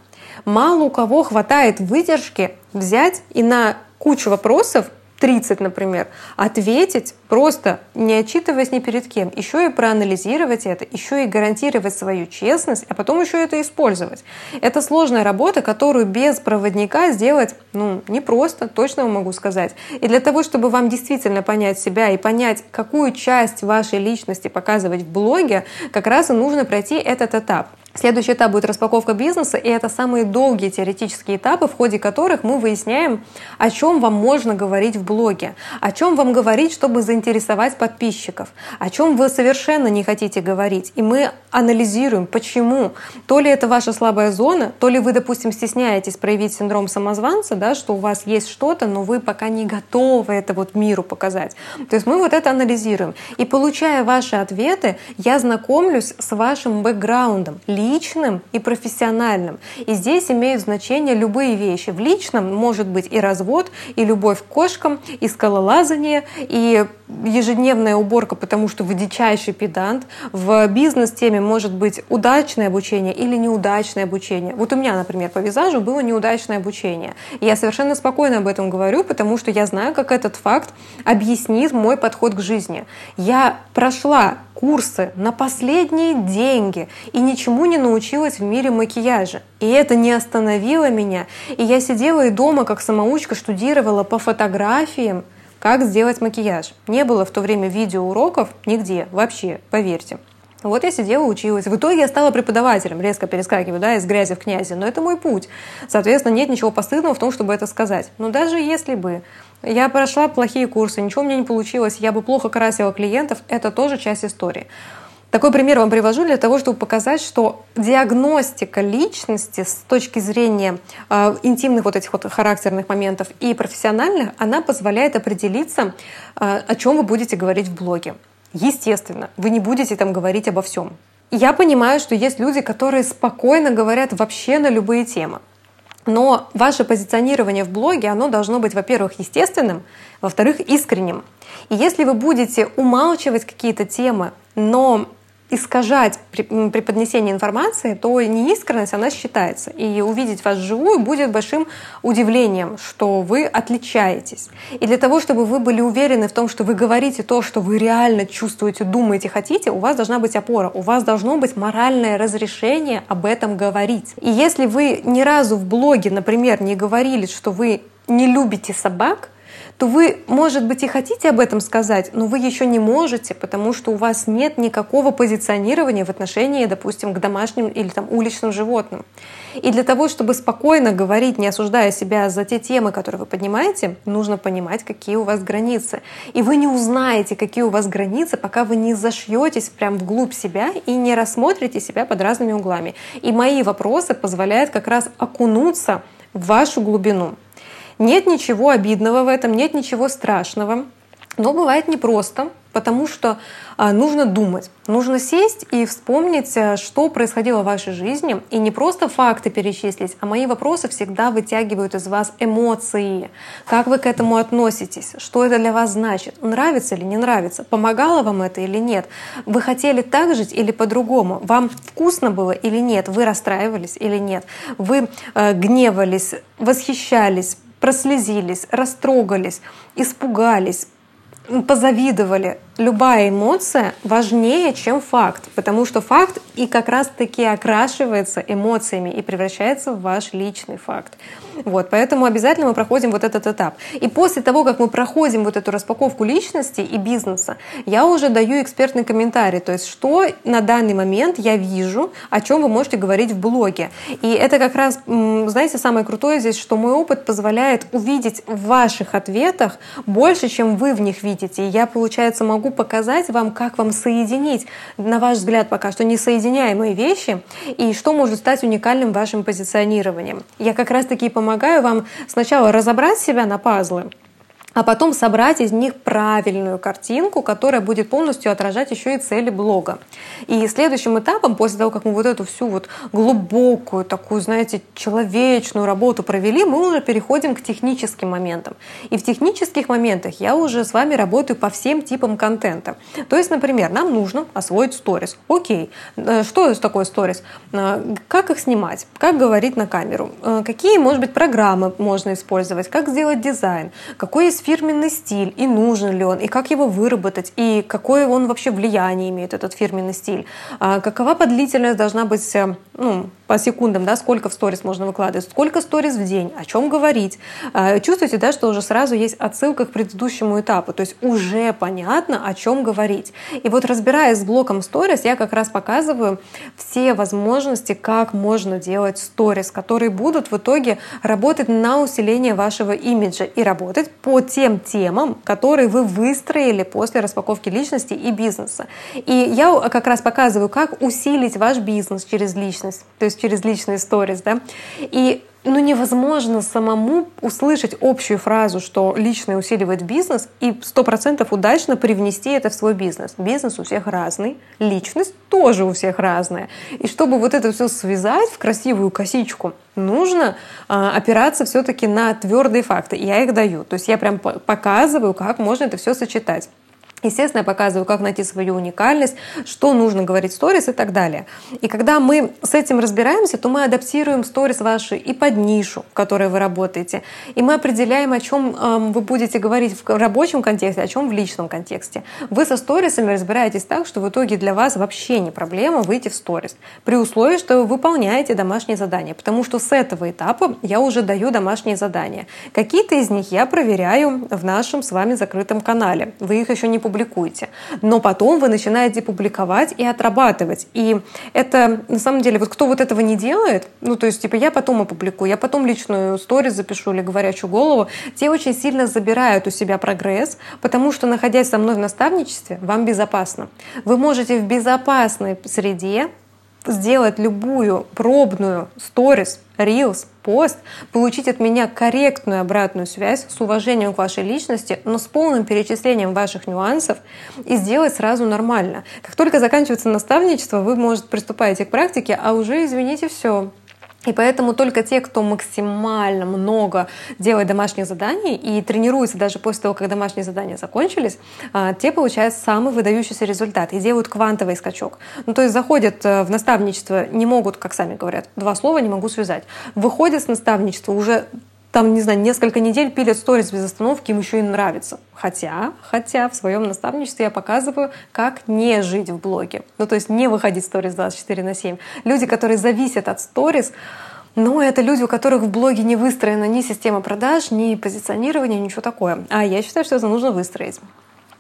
Мало у кого хватает выдержки взять и на кучу вопросов 30, например, ответить просто не отчитываясь ни перед кем, еще и проанализировать это, еще и гарантировать свою честность, а потом еще это использовать. Это сложная работа, которую без проводника сделать ну, непросто, точно могу сказать. И для того, чтобы вам действительно понять себя и понять, какую часть вашей личности показывать в блоге, как раз и нужно пройти этот этап. Следующий этап будет распаковка бизнеса, и это самые долгие теоретические этапы, в ходе которых мы выясняем, о чем вам можно говорить в блоге, о чем вам говорить, чтобы заинтересовать подписчиков, о чем вы совершенно не хотите говорить. И мы анализируем, почему. То ли это ваша слабая зона, то ли вы, допустим, стесняетесь проявить синдром самозванца, да, что у вас есть что-то, но вы пока не готовы это вот миру показать. То есть мы вот это анализируем. И получая ваши ответы, я знакомлюсь с вашим бэкграундом, личным и профессиональным. И здесь имеют значение любые вещи. В личном может быть и развод, и любовь к кошкам, и скалолазание, и ежедневная уборка, потому что вы дичайший педант. В бизнес-теме может быть удачное обучение или неудачное обучение. Вот у меня, например, по визажу было неудачное обучение. Я совершенно спокойно об этом говорю, потому что я знаю, как этот факт объяснит мой подход к жизни. Я прошла курсы на последние деньги и ничему не научилась в мире макияжа. И это не остановило меня. И я сидела и дома, как самоучка, штудировала по фотографиям, как сделать макияж. Не было в то время видеоуроков нигде, вообще, поверьте. Вот я сидела, училась. В итоге я стала преподавателем, резко перескакиваю, да, из грязи в князи. Но это мой путь. Соответственно, нет ничего постыдного в том, чтобы это сказать. Но даже если бы я прошла плохие курсы, ничего меня не получилось, я бы плохо красила клиентов, это тоже часть истории. Такой пример вам привожу для того, чтобы показать, что диагностика личности с точки зрения э, интимных вот этих вот характерных моментов и профессиональных, она позволяет определиться, э, о чем вы будете говорить в блоге. Естественно, вы не будете там говорить обо всем. Я понимаю, что есть люди, которые спокойно говорят вообще на любые темы. Но ваше позиционирование в блоге, оно должно быть, во-первых, естественным, во-вторых, искренним. И если вы будете умалчивать какие-то темы, но искажать при, при поднесении информации, то неискренность, она считается. И увидеть вас вживую будет большим удивлением, что вы отличаетесь. И для того, чтобы вы были уверены в том, что вы говорите то, что вы реально чувствуете, думаете, хотите, у вас должна быть опора, у вас должно быть моральное разрешение об этом говорить. И если вы ни разу в блоге, например, не говорили, что вы не любите собак, то вы, может быть, и хотите об этом сказать, но вы еще не можете, потому что у вас нет никакого позиционирования в отношении, допустим, к домашним или там уличным животным. И для того, чтобы спокойно говорить, не осуждая себя за те темы, которые вы поднимаете, нужно понимать, какие у вас границы. И вы не узнаете, какие у вас границы, пока вы не зашьетесь прям вглубь себя и не рассмотрите себя под разными углами. И мои вопросы позволяют как раз окунуться в вашу глубину. Нет ничего обидного в этом, нет ничего страшного. Но бывает непросто, потому что а, нужно думать, нужно сесть и вспомнить, э, что происходило в вашей жизни, и не просто факты перечислить, а мои вопросы всегда вытягивают из вас эмоции. Как вы к этому относитесь? Что это для вас значит? Нравится или не нравится? Помогало вам это или нет? Вы хотели так жить или по-другому? Вам вкусно было или нет? Вы расстраивались или нет? Вы э, гневались, восхищались, прослезились, растрогались, испугались, позавидовали, любая эмоция важнее, чем факт, потому что факт и как раз-таки окрашивается эмоциями и превращается в ваш личный факт. Вот, поэтому обязательно мы проходим вот этот этап. И после того, как мы проходим вот эту распаковку личности и бизнеса, я уже даю экспертный комментарий, то есть что на данный момент я вижу, о чем вы можете говорить в блоге. И это как раз, знаете, самое крутое здесь, что мой опыт позволяет увидеть в ваших ответах больше, чем вы в них видите. И я, получается, могу показать вам, как вам соединить, на ваш взгляд, пока что несоединяемые вещи, и что может стать уникальным вашим позиционированием. Я как раз-таки помогаю вам сначала разобрать себя на пазлы, а потом собрать из них правильную картинку, которая будет полностью отражать еще и цели блога. И следующим этапом, после того, как мы вот эту всю вот глубокую, такую, знаете, человечную работу провели, мы уже переходим к техническим моментам. И в технических моментах я уже с вами работаю по всем типам контента. То есть, например, нам нужно освоить сторис. Окей, э, что такое сторис? Э, как их снимать? Как говорить на камеру? Э, какие, может быть, программы можно использовать? Как сделать дизайн? Какой есть фирменный стиль, и нужен ли он, и как его выработать, и какое он вообще влияние имеет, этот фирменный стиль. А какова подлительность должна быть э, ну, по секундам, да, сколько в сторис можно выкладывать, сколько сторис в день, о чем говорить. А, чувствуете, да, что уже сразу есть отсылка к предыдущему этапу, то есть уже понятно, о чем говорить. И вот разбираясь с блоком сторис, я как раз показываю все возможности, как можно делать сторис, которые будут в итоге работать на усиление вашего имиджа и работать по тем темам, которые вы выстроили после распаковки личности и бизнеса. И я как раз показываю, как усилить ваш бизнес через личность. То есть через личные сторис, да, и ну, невозможно самому услышать общую фразу, что личное усиливает бизнес, и сто процентов удачно привнести это в свой бизнес. Бизнес у всех разный, личность тоже у всех разная. И чтобы вот это все связать в красивую косичку, нужно а, опираться все-таки на твердые факты. Я их даю. То есть я прям показываю, как можно это все сочетать. Естественно, я показываю, как найти свою уникальность, что нужно говорить в сторис и так далее. И когда мы с этим разбираемся, то мы адаптируем сторис ваши и под нишу, в которой вы работаете. И мы определяем, о чем э, вы будете говорить в рабочем контексте, о чем в личном контексте. Вы со сторисами разбираетесь так, что в итоге для вас вообще не проблема выйти в сторис. При условии, что вы выполняете домашние задания. Потому что с этого этапа я уже даю домашние задания. Какие-то из них я проверяю в нашем с вами закрытом канале. Вы их еще не публикуете. Но потом вы начинаете публиковать и отрабатывать. И это, на самом деле, вот кто вот этого не делает, ну, то есть, типа, я потом опубликую, я потом личную сторис запишу или говорящую голову, те очень сильно забирают у себя прогресс, потому что, находясь со мной в наставничестве, вам безопасно. Вы можете в безопасной среде сделать любую пробную сторис, рилс, пост, получить от меня корректную обратную связь с уважением к вашей личности, но с полным перечислением ваших нюансов и сделать сразу нормально. Как только заканчивается наставничество, вы, может, приступаете к практике, а уже, извините, все, и поэтому только те, кто максимально много делает домашних заданий и тренируется даже после того, как домашние задания закончились, а, те получают самый выдающийся результат и делают квантовый скачок. Ну, то есть заходят э, в наставничество, не могут, как сами говорят, два слова не могу связать. Выходят с наставничества, уже там, не знаю, несколько недель пилят сторис без остановки, им еще и нравится. Хотя, хотя в своем наставничестве я показываю, как не жить в блоге. Ну, то есть не выходить сторис 24 на 7. Люди, которые зависят от сторис, Но это люди, у которых в блоге не выстроена ни система продаж, ни позиционирование, ничего такое. А я считаю, что это нужно выстроить.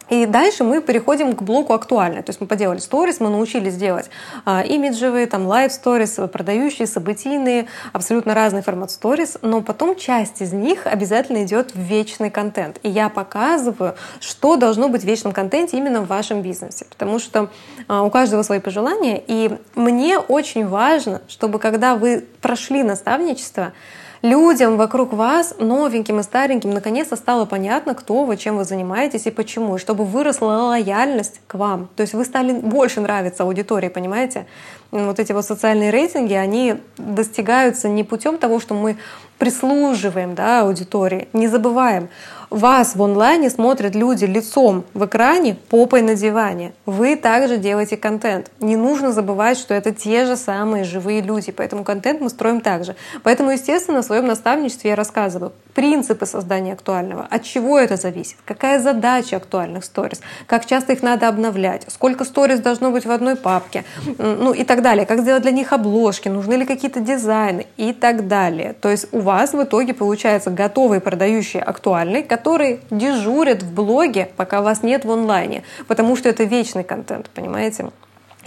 И дальше мы переходим к блоку актуально. То есть мы поделали сторис, мы научились делать а, имиджевые, там, live сторис, продающие, событийные, абсолютно разный формат сторис, но потом часть из них обязательно идет в вечный контент. И я показываю, что должно быть в вечном контенте именно в вашем бизнесе. Потому что а, у каждого свои пожелания, и мне очень важно, чтобы когда вы прошли наставничество, людям вокруг вас, новеньким и стареньким, наконец-то стало понятно, кто вы, чем вы занимаетесь и почему, и чтобы выросла лояльность к вам. То есть вы стали больше нравиться аудитории, понимаете? Вот эти вот социальные рейтинги, они достигаются не путем того, что мы прислуживаем да, аудитории, не забываем. Вас в онлайне смотрят люди лицом в экране, попой на диване. Вы также делаете контент. Не нужно забывать, что это те же самые живые люди, поэтому контент мы строим так же. Поэтому, естественно, в своем наставничестве я рассказываю принципы создания актуального, от чего это зависит, какая задача актуальных сторис, как часто их надо обновлять, сколько сторис должно быть в одной папке, ну и так далее, как сделать для них обложки, нужны ли какие-то дизайны и так далее. То есть у вас в итоге получается готовый продающий актуальный, которые дежурят в блоге, пока вас нет в онлайне, потому что это вечный контент, понимаете?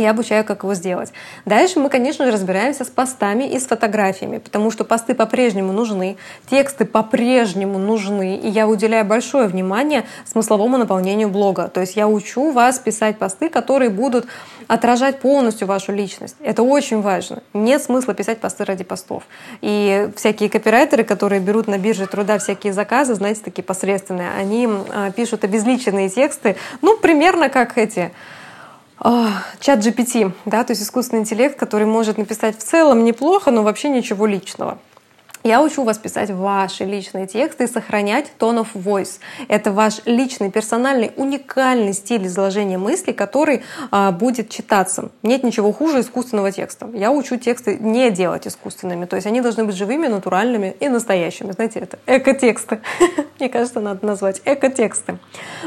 Я обучаю, как его сделать. Дальше мы, конечно же, разбираемся с постами и с фотографиями, потому что посты по-прежнему нужны, тексты по-прежнему нужны, и я уделяю большое внимание смысловому наполнению блога. То есть я учу вас писать посты, которые будут отражать полностью вашу личность. Это очень важно. Нет смысла писать посты ради постов. И всякие копирайтеры, которые берут на бирже труда всякие заказы, знаете, такие посредственные, они а, пишут обезличенные тексты, ну, примерно как эти чат GPT, да, то есть искусственный интеллект, который может написать в целом неплохо, но вообще ничего личного. Я учу вас писать ваши личные тексты и сохранять tone of voice. Это ваш личный, персональный, уникальный стиль изложения мыслей, который а, будет читаться. Нет ничего хуже искусственного текста. Я учу тексты не делать искусственными. То есть они должны быть живыми, натуральными и настоящими. Знаете, это эко-тексты. Мне кажется, надо назвать эко-тексты.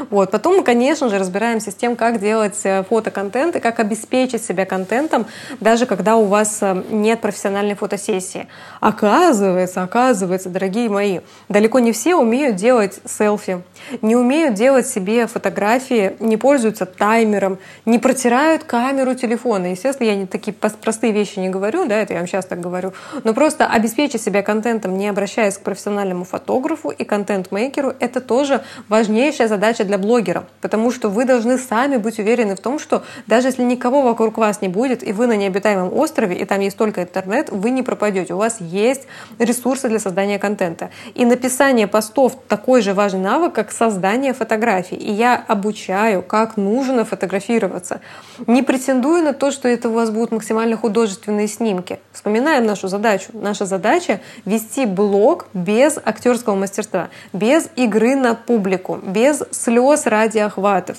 Вот. Потом мы, конечно же, разбираемся с тем, как делать э, фотоконтент и как обеспечить себя контентом, даже когда у вас э, нет профессиональной фотосессии. Оказывается, оказывается, оказывается, дорогие мои, далеко не все умеют делать селфи, не умеют делать себе фотографии, не пользуются таймером, не протирают камеру телефона. Естественно, я не такие простые вещи не говорю, да, это я вам сейчас так говорю, но просто обеспечить себя контентом, не обращаясь к профессиональному фотографу и контент-мейкеру, это тоже важнейшая задача для блогера, потому что вы должны сами быть уверены в том, что даже если никого вокруг вас не будет, и вы на необитаемом острове, и там есть только интернет, вы не пропадете. У вас есть ресурсы ресурсы для создания контента. И написание постов такой же важный навык, как создание фотографий. И я обучаю, как нужно фотографироваться. Не претендую на то, что это у вас будут максимально художественные снимки. Вспоминаем нашу задачу. Наша задача — вести блог без актерского мастерства, без игры на публику, без слез ради охватов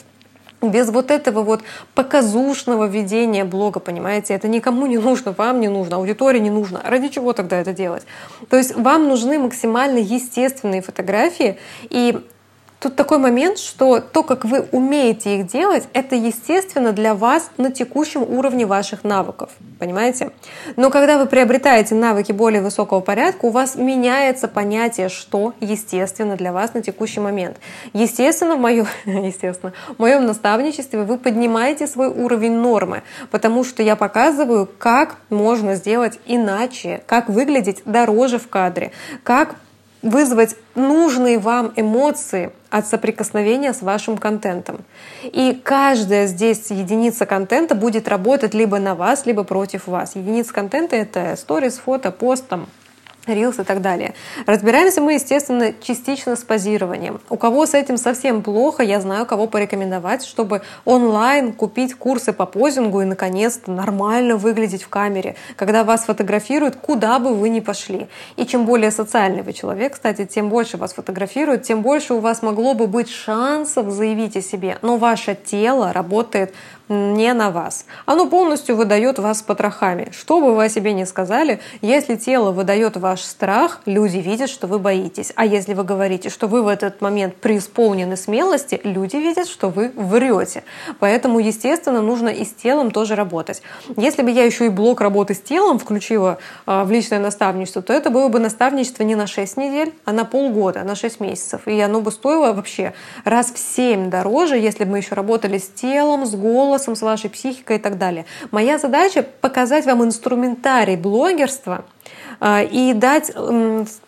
без вот этого вот показушного ведения блога, понимаете, это никому не нужно, вам не нужно, аудитории не нужно. Ради чего тогда это делать? То есть вам нужны максимально естественные фотографии, и Тут такой момент, что то, как вы умеете их делать, это естественно для вас на текущем уровне ваших навыков. Понимаете? Но когда вы приобретаете навыки более высокого порядка, у вас меняется понятие, что естественно для вас на текущий момент. Естественно, в моем, естественно, в моем наставничестве вы поднимаете свой уровень нормы, потому что я показываю, как можно сделать иначе, как выглядеть дороже в кадре, как вызвать нужные вам эмоции от соприкосновения с вашим контентом. И каждая здесь единица контента будет работать либо на вас, либо против вас. Единица контента — это сторис, фото, пост, там, Reels и так далее. Разбираемся мы, естественно, частично с позированием. У кого с этим совсем плохо, я знаю, кого порекомендовать, чтобы онлайн купить курсы по позингу и, наконец-то, нормально выглядеть в камере, когда вас фотографируют, куда бы вы ни пошли. И чем более социальный вы человек, кстати, тем больше вас фотографируют, тем больше у вас могло бы быть шансов заявить о себе. Но ваше тело работает не на вас. Оно полностью выдает вас потрохами. Что бы вы о себе не сказали, если тело выдает ваш страх, люди видят, что вы боитесь. А если вы говорите, что вы в этот момент преисполнены смелости, люди видят, что вы врете. Поэтому, естественно, нужно и с телом тоже работать. Если бы я еще и блок работы с телом включила а, в личное наставничество, то это было бы наставничество не на 6 недель, а на полгода, на 6 месяцев. И оно бы стоило вообще раз в 7 дороже, если бы мы еще работали с телом, с голосом, с вашей психикой и так далее. Моя задача показать вам инструментарий блогерства, а, и дать,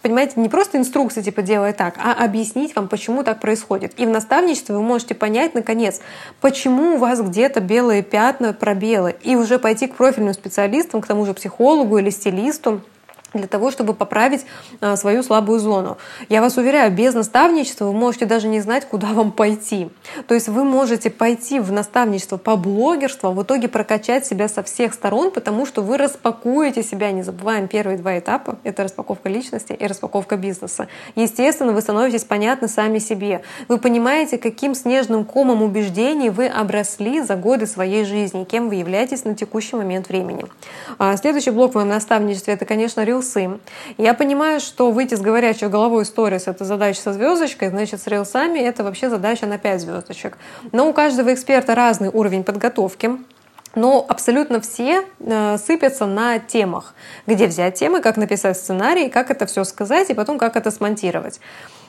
понимаете, не просто инструкции типа делай так, а объяснить вам, почему так происходит. И в наставничестве вы можете понять, наконец, почему у вас где-то белые пятна, пробелы, и уже пойти к профильным специалистам, к тому же психологу или стилисту, для того, чтобы поправить а, свою слабую зону. Я вас уверяю, без наставничества вы можете даже не знать, куда вам пойти. То есть вы можете пойти в наставничество по блогерству, а в итоге прокачать себя со всех сторон, потому что вы распакуете себя. Не забываем первые два этапа. Это распаковка личности и распаковка бизнеса. Естественно, вы становитесь понятны сами себе. Вы понимаете, каким снежным комом убеждений вы обросли за годы своей жизни, кем вы являетесь на текущий момент времени. А, следующий блок в моем наставничестве — это, конечно, рилсы. Я понимаю, что выйти с говорящей головой сторис — это задача со звездочкой, значит, с рилсами — это вообще задача на 5 звездочек. Но у каждого эксперта разный уровень подготовки. Но абсолютно все э, сыпятся на темах. Где взять темы, как написать сценарий, как это все сказать и потом как это смонтировать.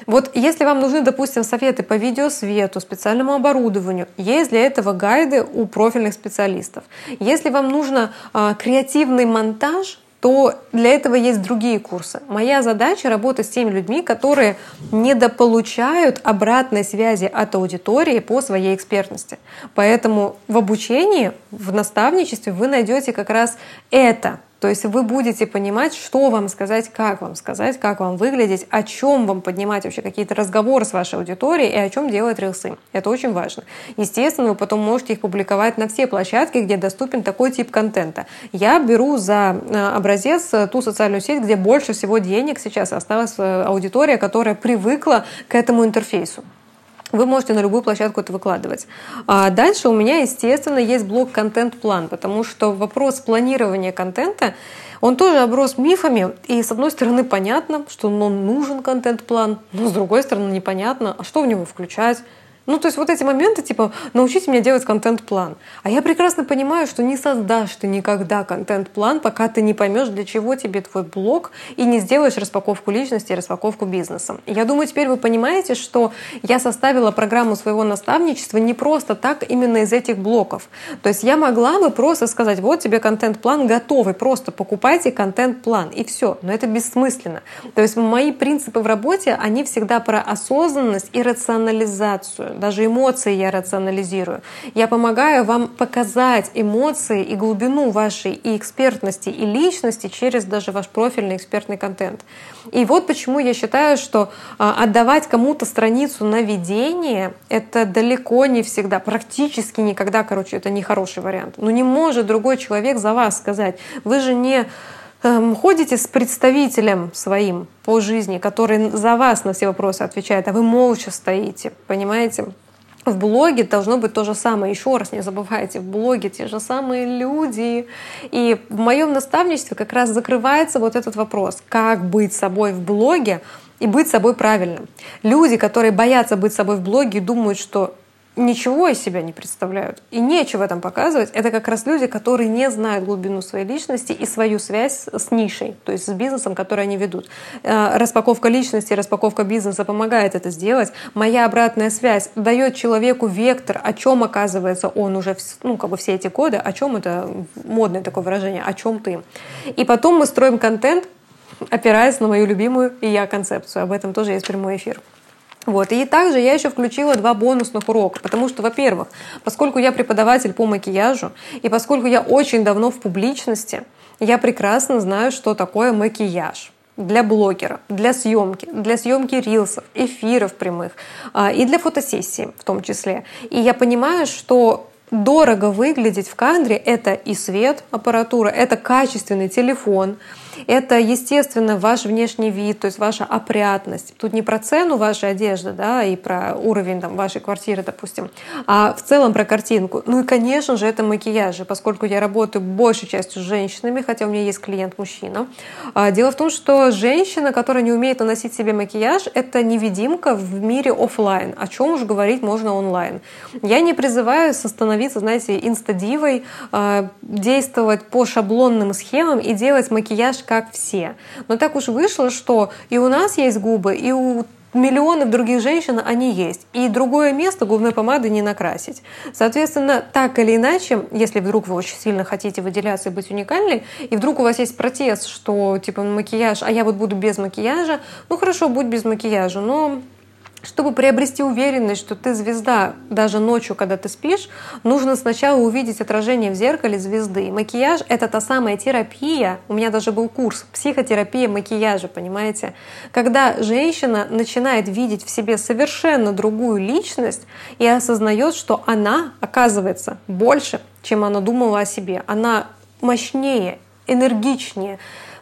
Вот если вам нужны, допустим, советы по видеосвету, специальному оборудованию, есть для этого гайды у профильных специалистов. Если вам нужно э, креативный монтаж, то для этого есть другие курсы. Моя задача — работать с теми людьми, которые недополучают обратной связи от аудитории по своей экспертности. Поэтому в обучении, в наставничестве вы найдете как раз это — то есть вы будете понимать, что вам сказать, как вам сказать, как вам выглядеть, о чем вам поднимать вообще какие-то разговоры с вашей аудиторией и о чем делать рилсы. Это очень важно. Естественно, вы потом можете их публиковать на все площадки, где доступен такой тип контента. Я беру за э, образец э, ту социальную сеть, где больше всего денег сейчас осталась э, аудитория, которая привыкла к этому интерфейсу вы можете на любую площадку это выкладывать. А дальше у меня, естественно, есть блок контент-план, потому что вопрос планирования контента, он тоже оброс мифами, и с одной стороны понятно, что ну, нужен контент-план, но с другой стороны непонятно, а что в него включать, ну, то есть вот эти моменты, типа, научите меня делать контент-план. А я прекрасно понимаю, что не создашь ты никогда контент-план, пока ты не поймешь, для чего тебе твой блог, и не сделаешь распаковку личности и распаковку бизнеса. Я думаю, теперь вы понимаете, что я составила программу своего наставничества не просто так, именно из этих блоков. То есть я могла бы просто сказать, вот тебе контент-план готовый, просто покупайте контент-план, и все. Но это бессмысленно. То есть мои принципы в работе, они всегда про осознанность и рационализацию даже эмоции я рационализирую. Я помогаю вам показать эмоции и глубину вашей и экспертности, и личности через даже ваш профильный экспертный контент. И вот почему я считаю, что а, отдавать кому-то страницу на ведение — это далеко не всегда, практически никогда, короче, это не хороший вариант. Но не может другой человек за вас сказать. Вы же не ходите с представителем своим по жизни, который за вас на все вопросы отвечает, а вы молча стоите, понимаете? В блоге должно быть то же самое. Еще раз не забывайте, в блоге те же самые люди. И в моем наставничестве как раз закрывается вот этот вопрос, как быть собой в блоге и быть собой правильно. Люди, которые боятся быть собой в блоге думают, что ничего из себя не представляют и нечего там показывать, это как раз люди, которые не знают глубину своей личности и свою связь с нишей, то есть с бизнесом, который они ведут. Э, распаковка личности, распаковка бизнеса помогает это сделать. Моя обратная связь дает человеку вектор, о чем оказывается он уже, ну, как бы все эти годы, о чем это модное такое выражение, о чем ты. И потом мы строим контент, опираясь на мою любимую и я концепцию. Об этом тоже есть прямой эфир. Вот. И также я еще включила два бонусных урока, потому что, во-первых, поскольку я преподаватель по макияжу, и поскольку я очень давно в публичности, я прекрасно знаю, что такое макияж для блогера, для съемки, для съемки рилсов, эфиров прямых а, и для фотосессии в том числе. И я понимаю, что дорого выглядеть в кадре — это и свет, аппаратура, это качественный телефон, Это, естественно, ваш внешний вид, то есть ваша опрятность. Тут не про цену вашей одежды, да, и про уровень там, вашей квартиры, допустим, а в целом про картинку. Ну и, конечно же, это макияж, поскольку я работаю большей частью с женщинами, хотя у меня есть клиент-мужчина. А, дело в том, что женщина, которая не умеет наносить себе макияж, это невидимка в мире офлайн. О чем уж говорить можно онлайн. Я не призываю становиться, знаете, инстадивой, а, действовать по шаблонным схемам и делать макияж как все. Но так уж вышло, что и у нас есть губы, и у миллионов других женщин они есть. И другое место губной помады не накрасить. Соответственно, так или иначе, если вдруг вы очень сильно хотите выделяться и быть уникальной, и вдруг у вас есть протест, что типа макияж, а я вот буду без макияжа, ну хорошо, будь без макияжа, но чтобы приобрести уверенность, что ты звезда даже ночью, когда ты спишь, нужно сначала увидеть отражение в зеркале звезды. Макияж — это та самая терапия. У меня даже был курс «Психотерапия макияжа», понимаете? Когда женщина начинает видеть в себе совершенно другую личность и осознает, что она, оказывается, больше, чем она думала о себе. Она мощнее, энергичнее,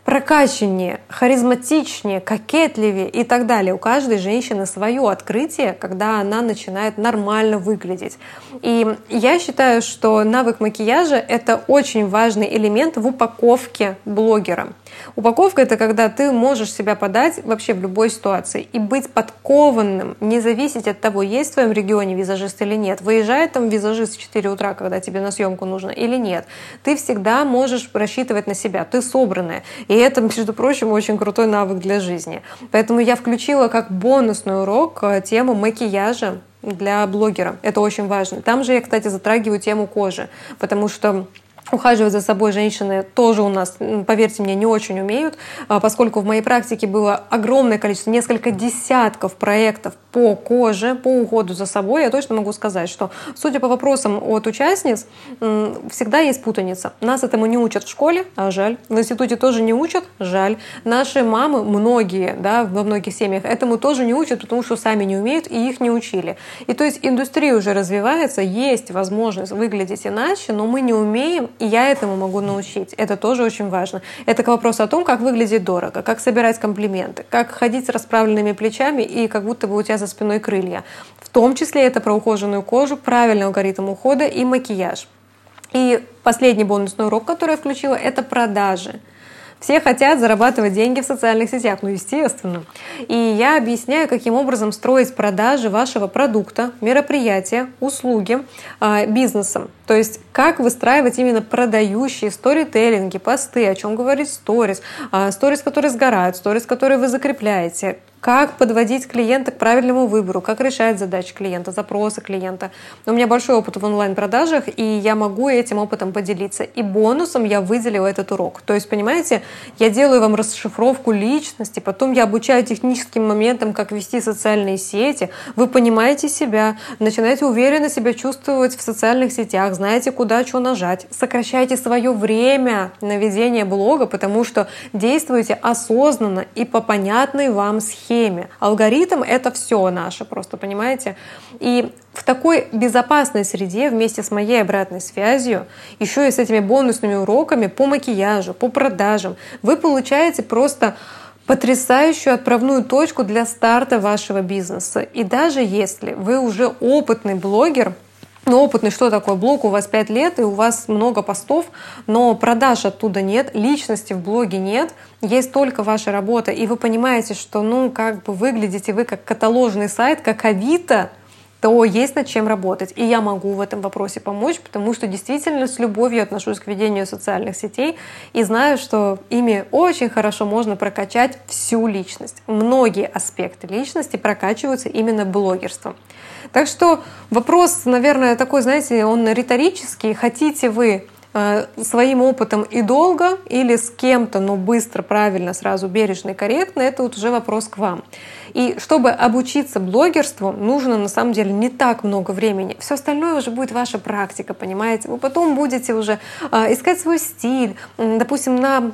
прокачаннее, харизматичнее, кокетливее и так далее. У каждой женщины свое открытие, когда она начинает нормально выглядеть. И я считаю, что навык макияжа — это очень важный элемент в упаковке блогера. Упаковка — это когда ты можешь себя подать вообще в любой ситуации и быть подкованным, не зависеть от того, есть в твоем регионе визажист или нет, выезжает там визажист в 4 утра, когда тебе на съемку нужно или нет. Ты всегда можешь рассчитывать на себя, ты собранная. И это, между прочим, очень крутой навык для жизни. Поэтому я включила как бонусный урок э, тему макияжа для блогера. Это очень важно. Там же я, кстати, затрагиваю тему кожи, потому что Ухаживать за собой женщины тоже у нас, поверьте мне, не очень умеют, а, поскольку в моей практике было огромное количество, несколько десятков проектов по коже, по уходу за собой. Я точно могу сказать, что, судя по вопросам от участниц, всегда есть путаница. Нас этому не учат в школе, а жаль. В институте тоже не учат, жаль. Наши мамы, многие, да, во многих семьях, этому тоже не учат, потому что сами не умеют и их не учили. И то есть индустрия уже развивается, есть возможность выглядеть иначе, но мы не умеем и я этому могу научить. Это тоже очень важно. Это к вопросу о том, как выглядеть дорого, как собирать комплименты, как ходить с расправленными плечами и как будто бы у тебя за спиной крылья. В том числе это про ухоженную кожу, правильный алгоритм ухода и макияж. И последний бонусный урок, который я включила, это продажи. Все хотят зарабатывать деньги в социальных сетях, ну естественно. И я объясняю, каким образом строить продажи вашего продукта, мероприятия, услуги э, бизнесом. То есть как выстраивать именно продающие сторителлинги, посты, о чем говорить сторис, э, сторис, которые сгорают, сторис, которые вы закрепляете, как подводить клиента к правильному выбору, как решать задачи клиента, запросы клиента. У меня большой опыт в онлайн-продажах, и я могу этим опытом поделиться. И бонусом я выделила этот урок. То есть, понимаете, я делаю вам расшифровку личности, потом я обучаю техническим моментам, как вести социальные сети. Вы понимаете себя, начинаете уверенно себя чувствовать в социальных сетях, знаете, куда что нажать, сокращайте свое время на ведение блога, потому что действуете осознанно и по понятной вам схеме. Алгоритм — это все наше, просто понимаете? И в такой безопасной среде вместе с моей обратной связью, еще и с этими бонусными уроками по макияжу, по продажам, вы получаете просто потрясающую отправную точку для старта вашего бизнеса. И даже если вы уже опытный блогер, ну, опытный, что такое блог, у вас 5 лет, и у вас много постов, но продаж оттуда нет, личности в блоге нет, есть только ваша работа, и вы понимаете, что, ну, как бы выглядите вы как каталожный сайт, как Авито, то есть над чем работать. И я могу в этом вопросе помочь, потому что действительно с любовью отношусь к ведению социальных сетей и знаю, что ими очень хорошо можно прокачать всю личность. Многие аспекты личности прокачиваются именно блогерством. Так что вопрос, наверное, такой, знаете, он риторический. Хотите вы э, своим опытом и долго или с кем-то, но быстро, правильно, сразу бережно и корректно, это вот уже вопрос к вам. И чтобы обучиться блогерству, нужно на самом деле не так много времени. Все остальное уже будет ваша практика, понимаете? Вы потом будете уже э, искать свой стиль. Допустим, на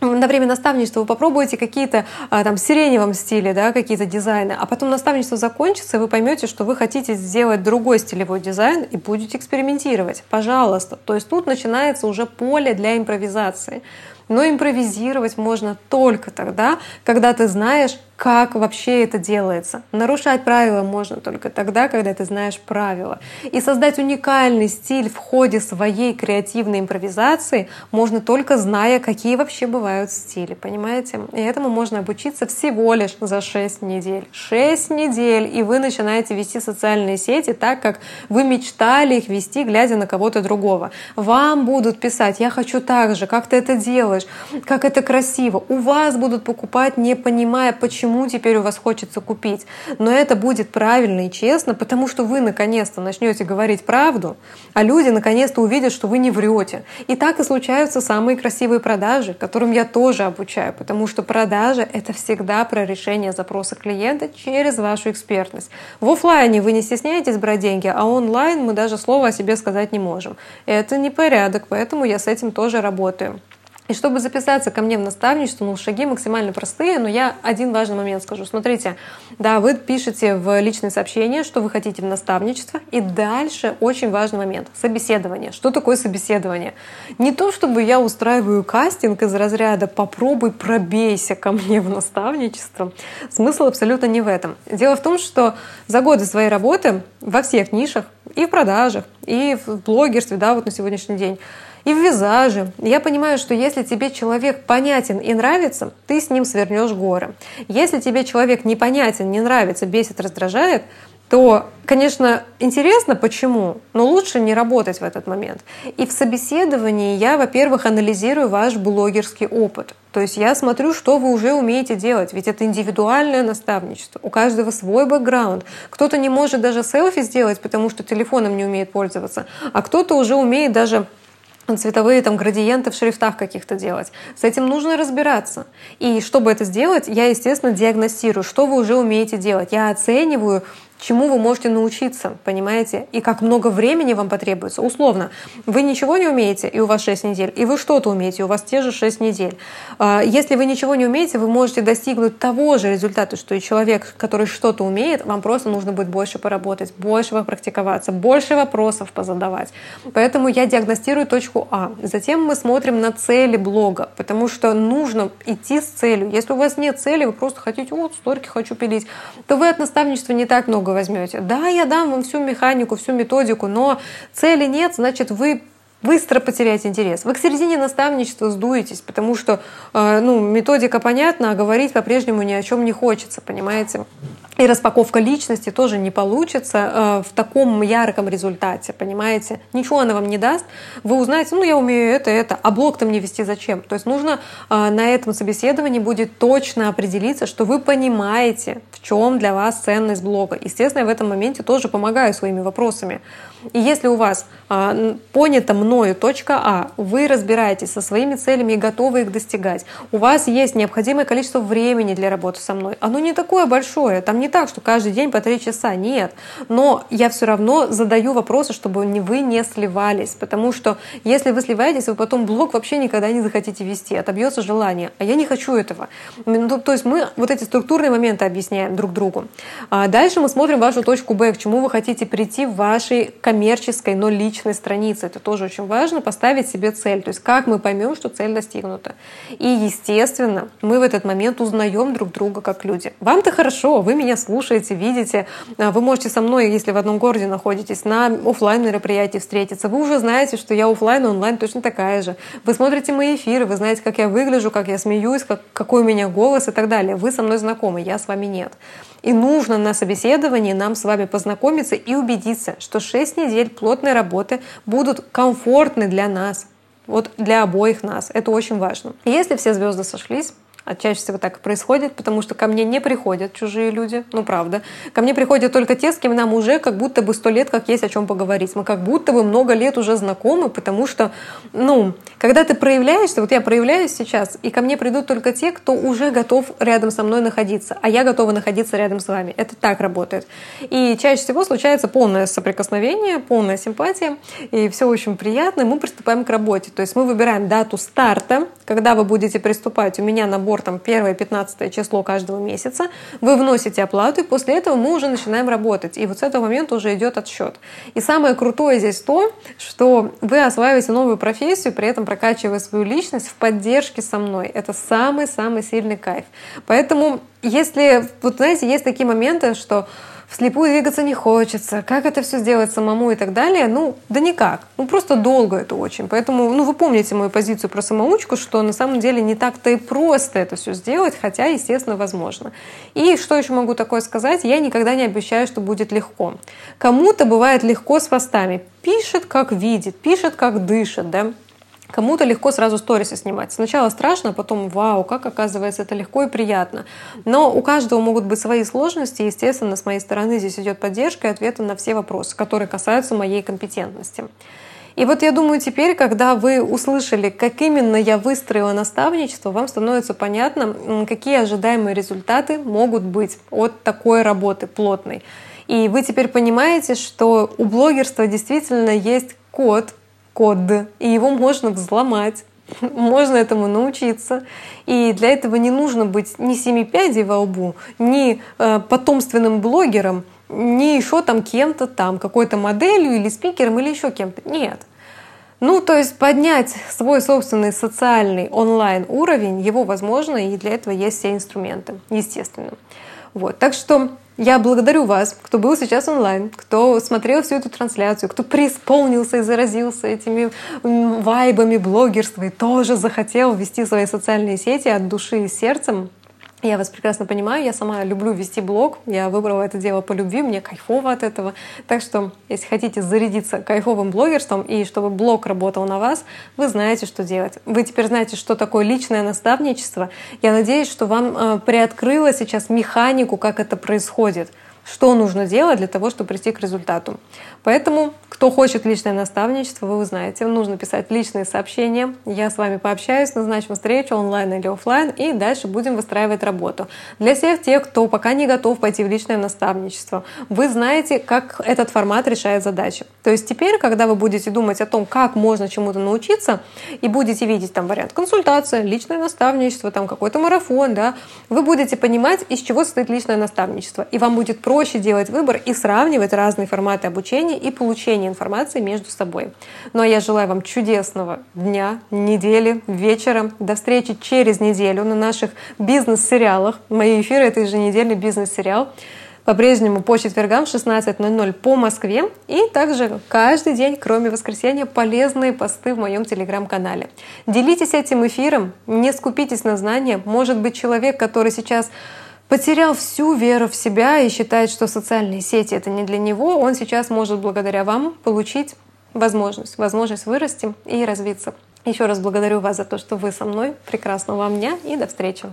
на время наставничества вы попробуете какие-то а, там сиреневом стиле, да, какие-то дизайны, а потом наставничество закончится, и вы поймете, что вы хотите сделать другой стилевой дизайн и будете экспериментировать. Пожалуйста. То есть тут начинается уже поле для импровизации. Но импровизировать можно только тогда, когда ты знаешь, как вообще это делается. Нарушать правила можно только тогда, когда ты знаешь правила. И создать уникальный стиль в ходе своей креативной импровизации можно только зная, какие вообще бывают стили. Понимаете? И этому можно обучиться всего лишь за 6 недель. 6 недель, и вы начинаете вести социальные сети так, как вы мечтали их вести, глядя на кого-то другого. Вам будут писать, я хочу так же, как ты это делаешь, как это красиво. У вас будут покупать, не понимая, почему теперь у вас хочется купить. Но это будет правильно и честно, потому что вы наконец-то начнете говорить правду, а люди наконец-то увидят, что вы не врете. И так и случаются самые красивые продажи, которым я тоже обучаю, потому что продажа — это всегда про решение запроса клиента через вашу экспертность. В офлайне вы не стесняетесь брать деньги, а онлайн мы даже слова о себе сказать не можем. Это непорядок, поэтому я с этим тоже работаю. И чтобы записаться ко мне в наставничество, ну, шаги максимально простые, но я один важный момент скажу. Смотрите, да, вы пишете в личное сообщение, что вы хотите в наставничество, и дальше очень важный момент — собеседование. Что такое собеседование? Не то, чтобы я устраиваю кастинг из разряда «попробуй, пробейся ко мне в наставничество». Смысл абсолютно не в этом. Дело в том, что за годы своей работы во всех нишах, и в продажах, и в блогерстве, да, вот на сегодняшний день, и в визаже. Я понимаю, что если тебе человек понятен и нравится, ты с ним свернешь горы. Если тебе человек непонятен, не нравится, бесит, раздражает, то, конечно, интересно, почему, но лучше не работать в этот момент. И в собеседовании я, во-первых, анализирую ваш блогерский опыт. То есть я смотрю, что вы уже умеете делать, ведь это индивидуальное наставничество. У каждого свой бэкграунд. Кто-то не может даже селфи сделать, потому что телефоном не умеет пользоваться, а кто-то уже умеет даже цветовые там градиенты в шрифтах каких-то делать. С этим нужно разбираться. И чтобы это сделать, я, естественно, диагностирую, что вы уже умеете делать. Я оцениваю чему вы можете научиться, понимаете, и как много времени вам потребуется. Условно, вы ничего не умеете, и у вас 6 недель, и вы что-то умеете, и у вас те же 6 недель. А, если вы ничего не умеете, вы можете достигнуть того же результата, что и человек, который что-то умеет, вам просто нужно будет больше поработать, больше попрактиковаться, больше вопросов позадавать. Поэтому я диагностирую точку А. Затем мы смотрим на цели блога, потому что нужно идти с целью. Если у вас нет цели, вы просто хотите, вот, сторики хочу пилить, то вы от наставничества не так много возьмете. Да, я дам вам всю механику, всю методику, но цели нет, значит, вы быстро потеряете интерес. Вы к середине наставничества сдуетесь, потому что э, ну, методика понятна, а говорить по-прежнему ни о чем не хочется, понимаете? И распаковка личности тоже не получится э, в таком ярком результате, понимаете? Ничего она вам не даст. Вы узнаете, ну, я умею это, это, а блог-то мне вести зачем? То есть нужно э, на этом собеседовании будет точно определиться, что вы понимаете, в чем для вас ценность блога. Естественно, я в этом моменте тоже помогаю своими вопросами. И если у вас а, понято мною точка А, вы разбираетесь со своими целями и готовы их достигать, у вас есть необходимое количество времени для работы со мной, оно не такое большое, там не так, что каждый день по три часа, нет. Но я все равно задаю вопросы, чтобы вы не сливались, потому что если вы сливаетесь, вы потом блог вообще никогда не захотите вести, отобьется желание, а я не хочу этого. Ну, то есть мы вот эти структурные моменты объясняем друг другу. А дальше мы смотрим вашу точку Б, к чему вы хотите прийти в вашей коммерческой, но личной странице. Это тоже очень важно, поставить себе цель. То есть как мы поймем, что цель достигнута. И, естественно, мы в этот момент узнаем друг друга как люди. Вам-то хорошо, вы меня слушаете, видите. А, вы можете со мной, если в одном городе находитесь, на офлайн мероприятии встретиться. Вы уже знаете, что я офлайн и онлайн точно такая же. Вы смотрите мои эфиры, вы знаете, как я выгляжу, как я смеюсь, как, какой у меня голос и так далее. Вы со мной знакомы, я с вами нет. И нужно на собеседовании нам с вами познакомиться и убедиться, что 6 недель плотной работы будут комфортны для нас, вот для обоих нас. Это очень важно. Если все звезды сошлись, а чаще всего так и происходит, потому что ко мне не приходят чужие люди, ну правда. Ко мне приходят только те, с кем нам уже как будто бы сто лет как есть о чем поговорить. Мы как будто бы много лет уже знакомы, потому что, ну, когда ты проявляешься, вот я проявляюсь сейчас, и ко мне придут только те, кто уже готов рядом со мной находиться, а я готова находиться рядом с вами. Это так работает. И чаще всего случается полное соприкосновение, полная симпатия, и все очень приятно, и мы приступаем к работе. То есть мы выбираем дату старта, когда вы будете приступать. У меня набор договор там 1-15 число каждого месяца, вы вносите оплату, и после этого мы уже начинаем работать. И вот с этого момента уже идет отсчет. И самое крутое здесь то, что вы осваиваете новую профессию, при этом прокачивая свою личность в поддержке со мной. Это самый-самый сильный кайф. Поэтому если, вот знаете, есть такие моменты, что вслепую двигаться не хочется, как это все сделать самому и так далее, ну, да никак. Ну, просто долго это очень. Поэтому, ну, вы помните мою позицию про самоучку, что на самом деле не так-то и просто это все сделать, хотя, естественно, возможно. И что еще могу такое сказать? Я никогда не обещаю, что будет легко. Кому-то бывает легко с постами. Пишет, как видит, пишет, как дышит, да. Кому-то легко сразу сторисы снимать. Сначала страшно, потом вау, как оказывается это легко и приятно. Но у каждого могут быть свои сложности. Естественно, с моей стороны здесь идет поддержка и ответы на все вопросы, которые касаются моей компетентности. И вот я думаю, теперь, когда вы услышали, как именно я выстроила наставничество, вам становится понятно, какие ожидаемые результаты могут быть от такой работы плотной. И вы теперь понимаете, что у блогерства действительно есть код, код, и его можно взломать. Можно этому научиться. И для этого не нужно быть ни семи пядей во лбу, ни э, потомственным блогером, ни еще там кем-то там, какой-то моделью или спикером или еще кем-то. Нет. Ну, то есть поднять свой собственный социальный онлайн уровень, его возможно, и для этого есть все инструменты, естественно. Вот. Так что я благодарю вас, кто был сейчас онлайн, кто смотрел всю эту трансляцию, кто преисполнился и заразился этими вайбами блогерства и тоже захотел вести свои социальные сети от души и сердцем. Я вас прекрасно понимаю, я сама люблю вести блог, я выбрала это дело по любви, мне кайфово от этого. Так что, если хотите зарядиться кайфовым блогерством и чтобы блог работал на вас, вы знаете, что делать. Вы теперь знаете, что такое личное наставничество. Я надеюсь, что вам э, приоткрыла сейчас механику, как это происходит — что нужно делать для того, чтобы прийти к результату. Поэтому, кто хочет личное наставничество, вы узнаете, нужно писать личные сообщения. Я с вами пообщаюсь, назначим встречу онлайн или офлайн, и дальше будем выстраивать работу. Для всех тех, кто пока не готов пойти в личное наставничество, вы знаете, как этот формат решает задачи. То есть теперь, когда вы будете думать о том, как можно чему-то научиться, и будете видеть там вариант консультация, личное наставничество, там какой-то марафон, да, вы будете понимать, из чего состоит личное наставничество. И вам будет проще делать выбор и сравнивать разные форматы обучения и получения информации между собой. Ну а я желаю вам чудесного дня, недели, вечера. До встречи через неделю на наших бизнес-сериалах. Мои эфиры — это еженедельный бизнес-сериал по-прежнему по четвергам в 16.00 по Москве. И также каждый день, кроме воскресенья, полезные посты в моем телеграм-канале. Делитесь этим эфиром, не скупитесь на знания. Может быть, человек, который сейчас потерял всю веру в себя и считает, что социальные сети это не для него, он сейчас может благодаря вам получить возможность, возможность вырасти и развиться. Еще раз благодарю вас за то, что вы со мной. Прекрасного вам дня и до встречи.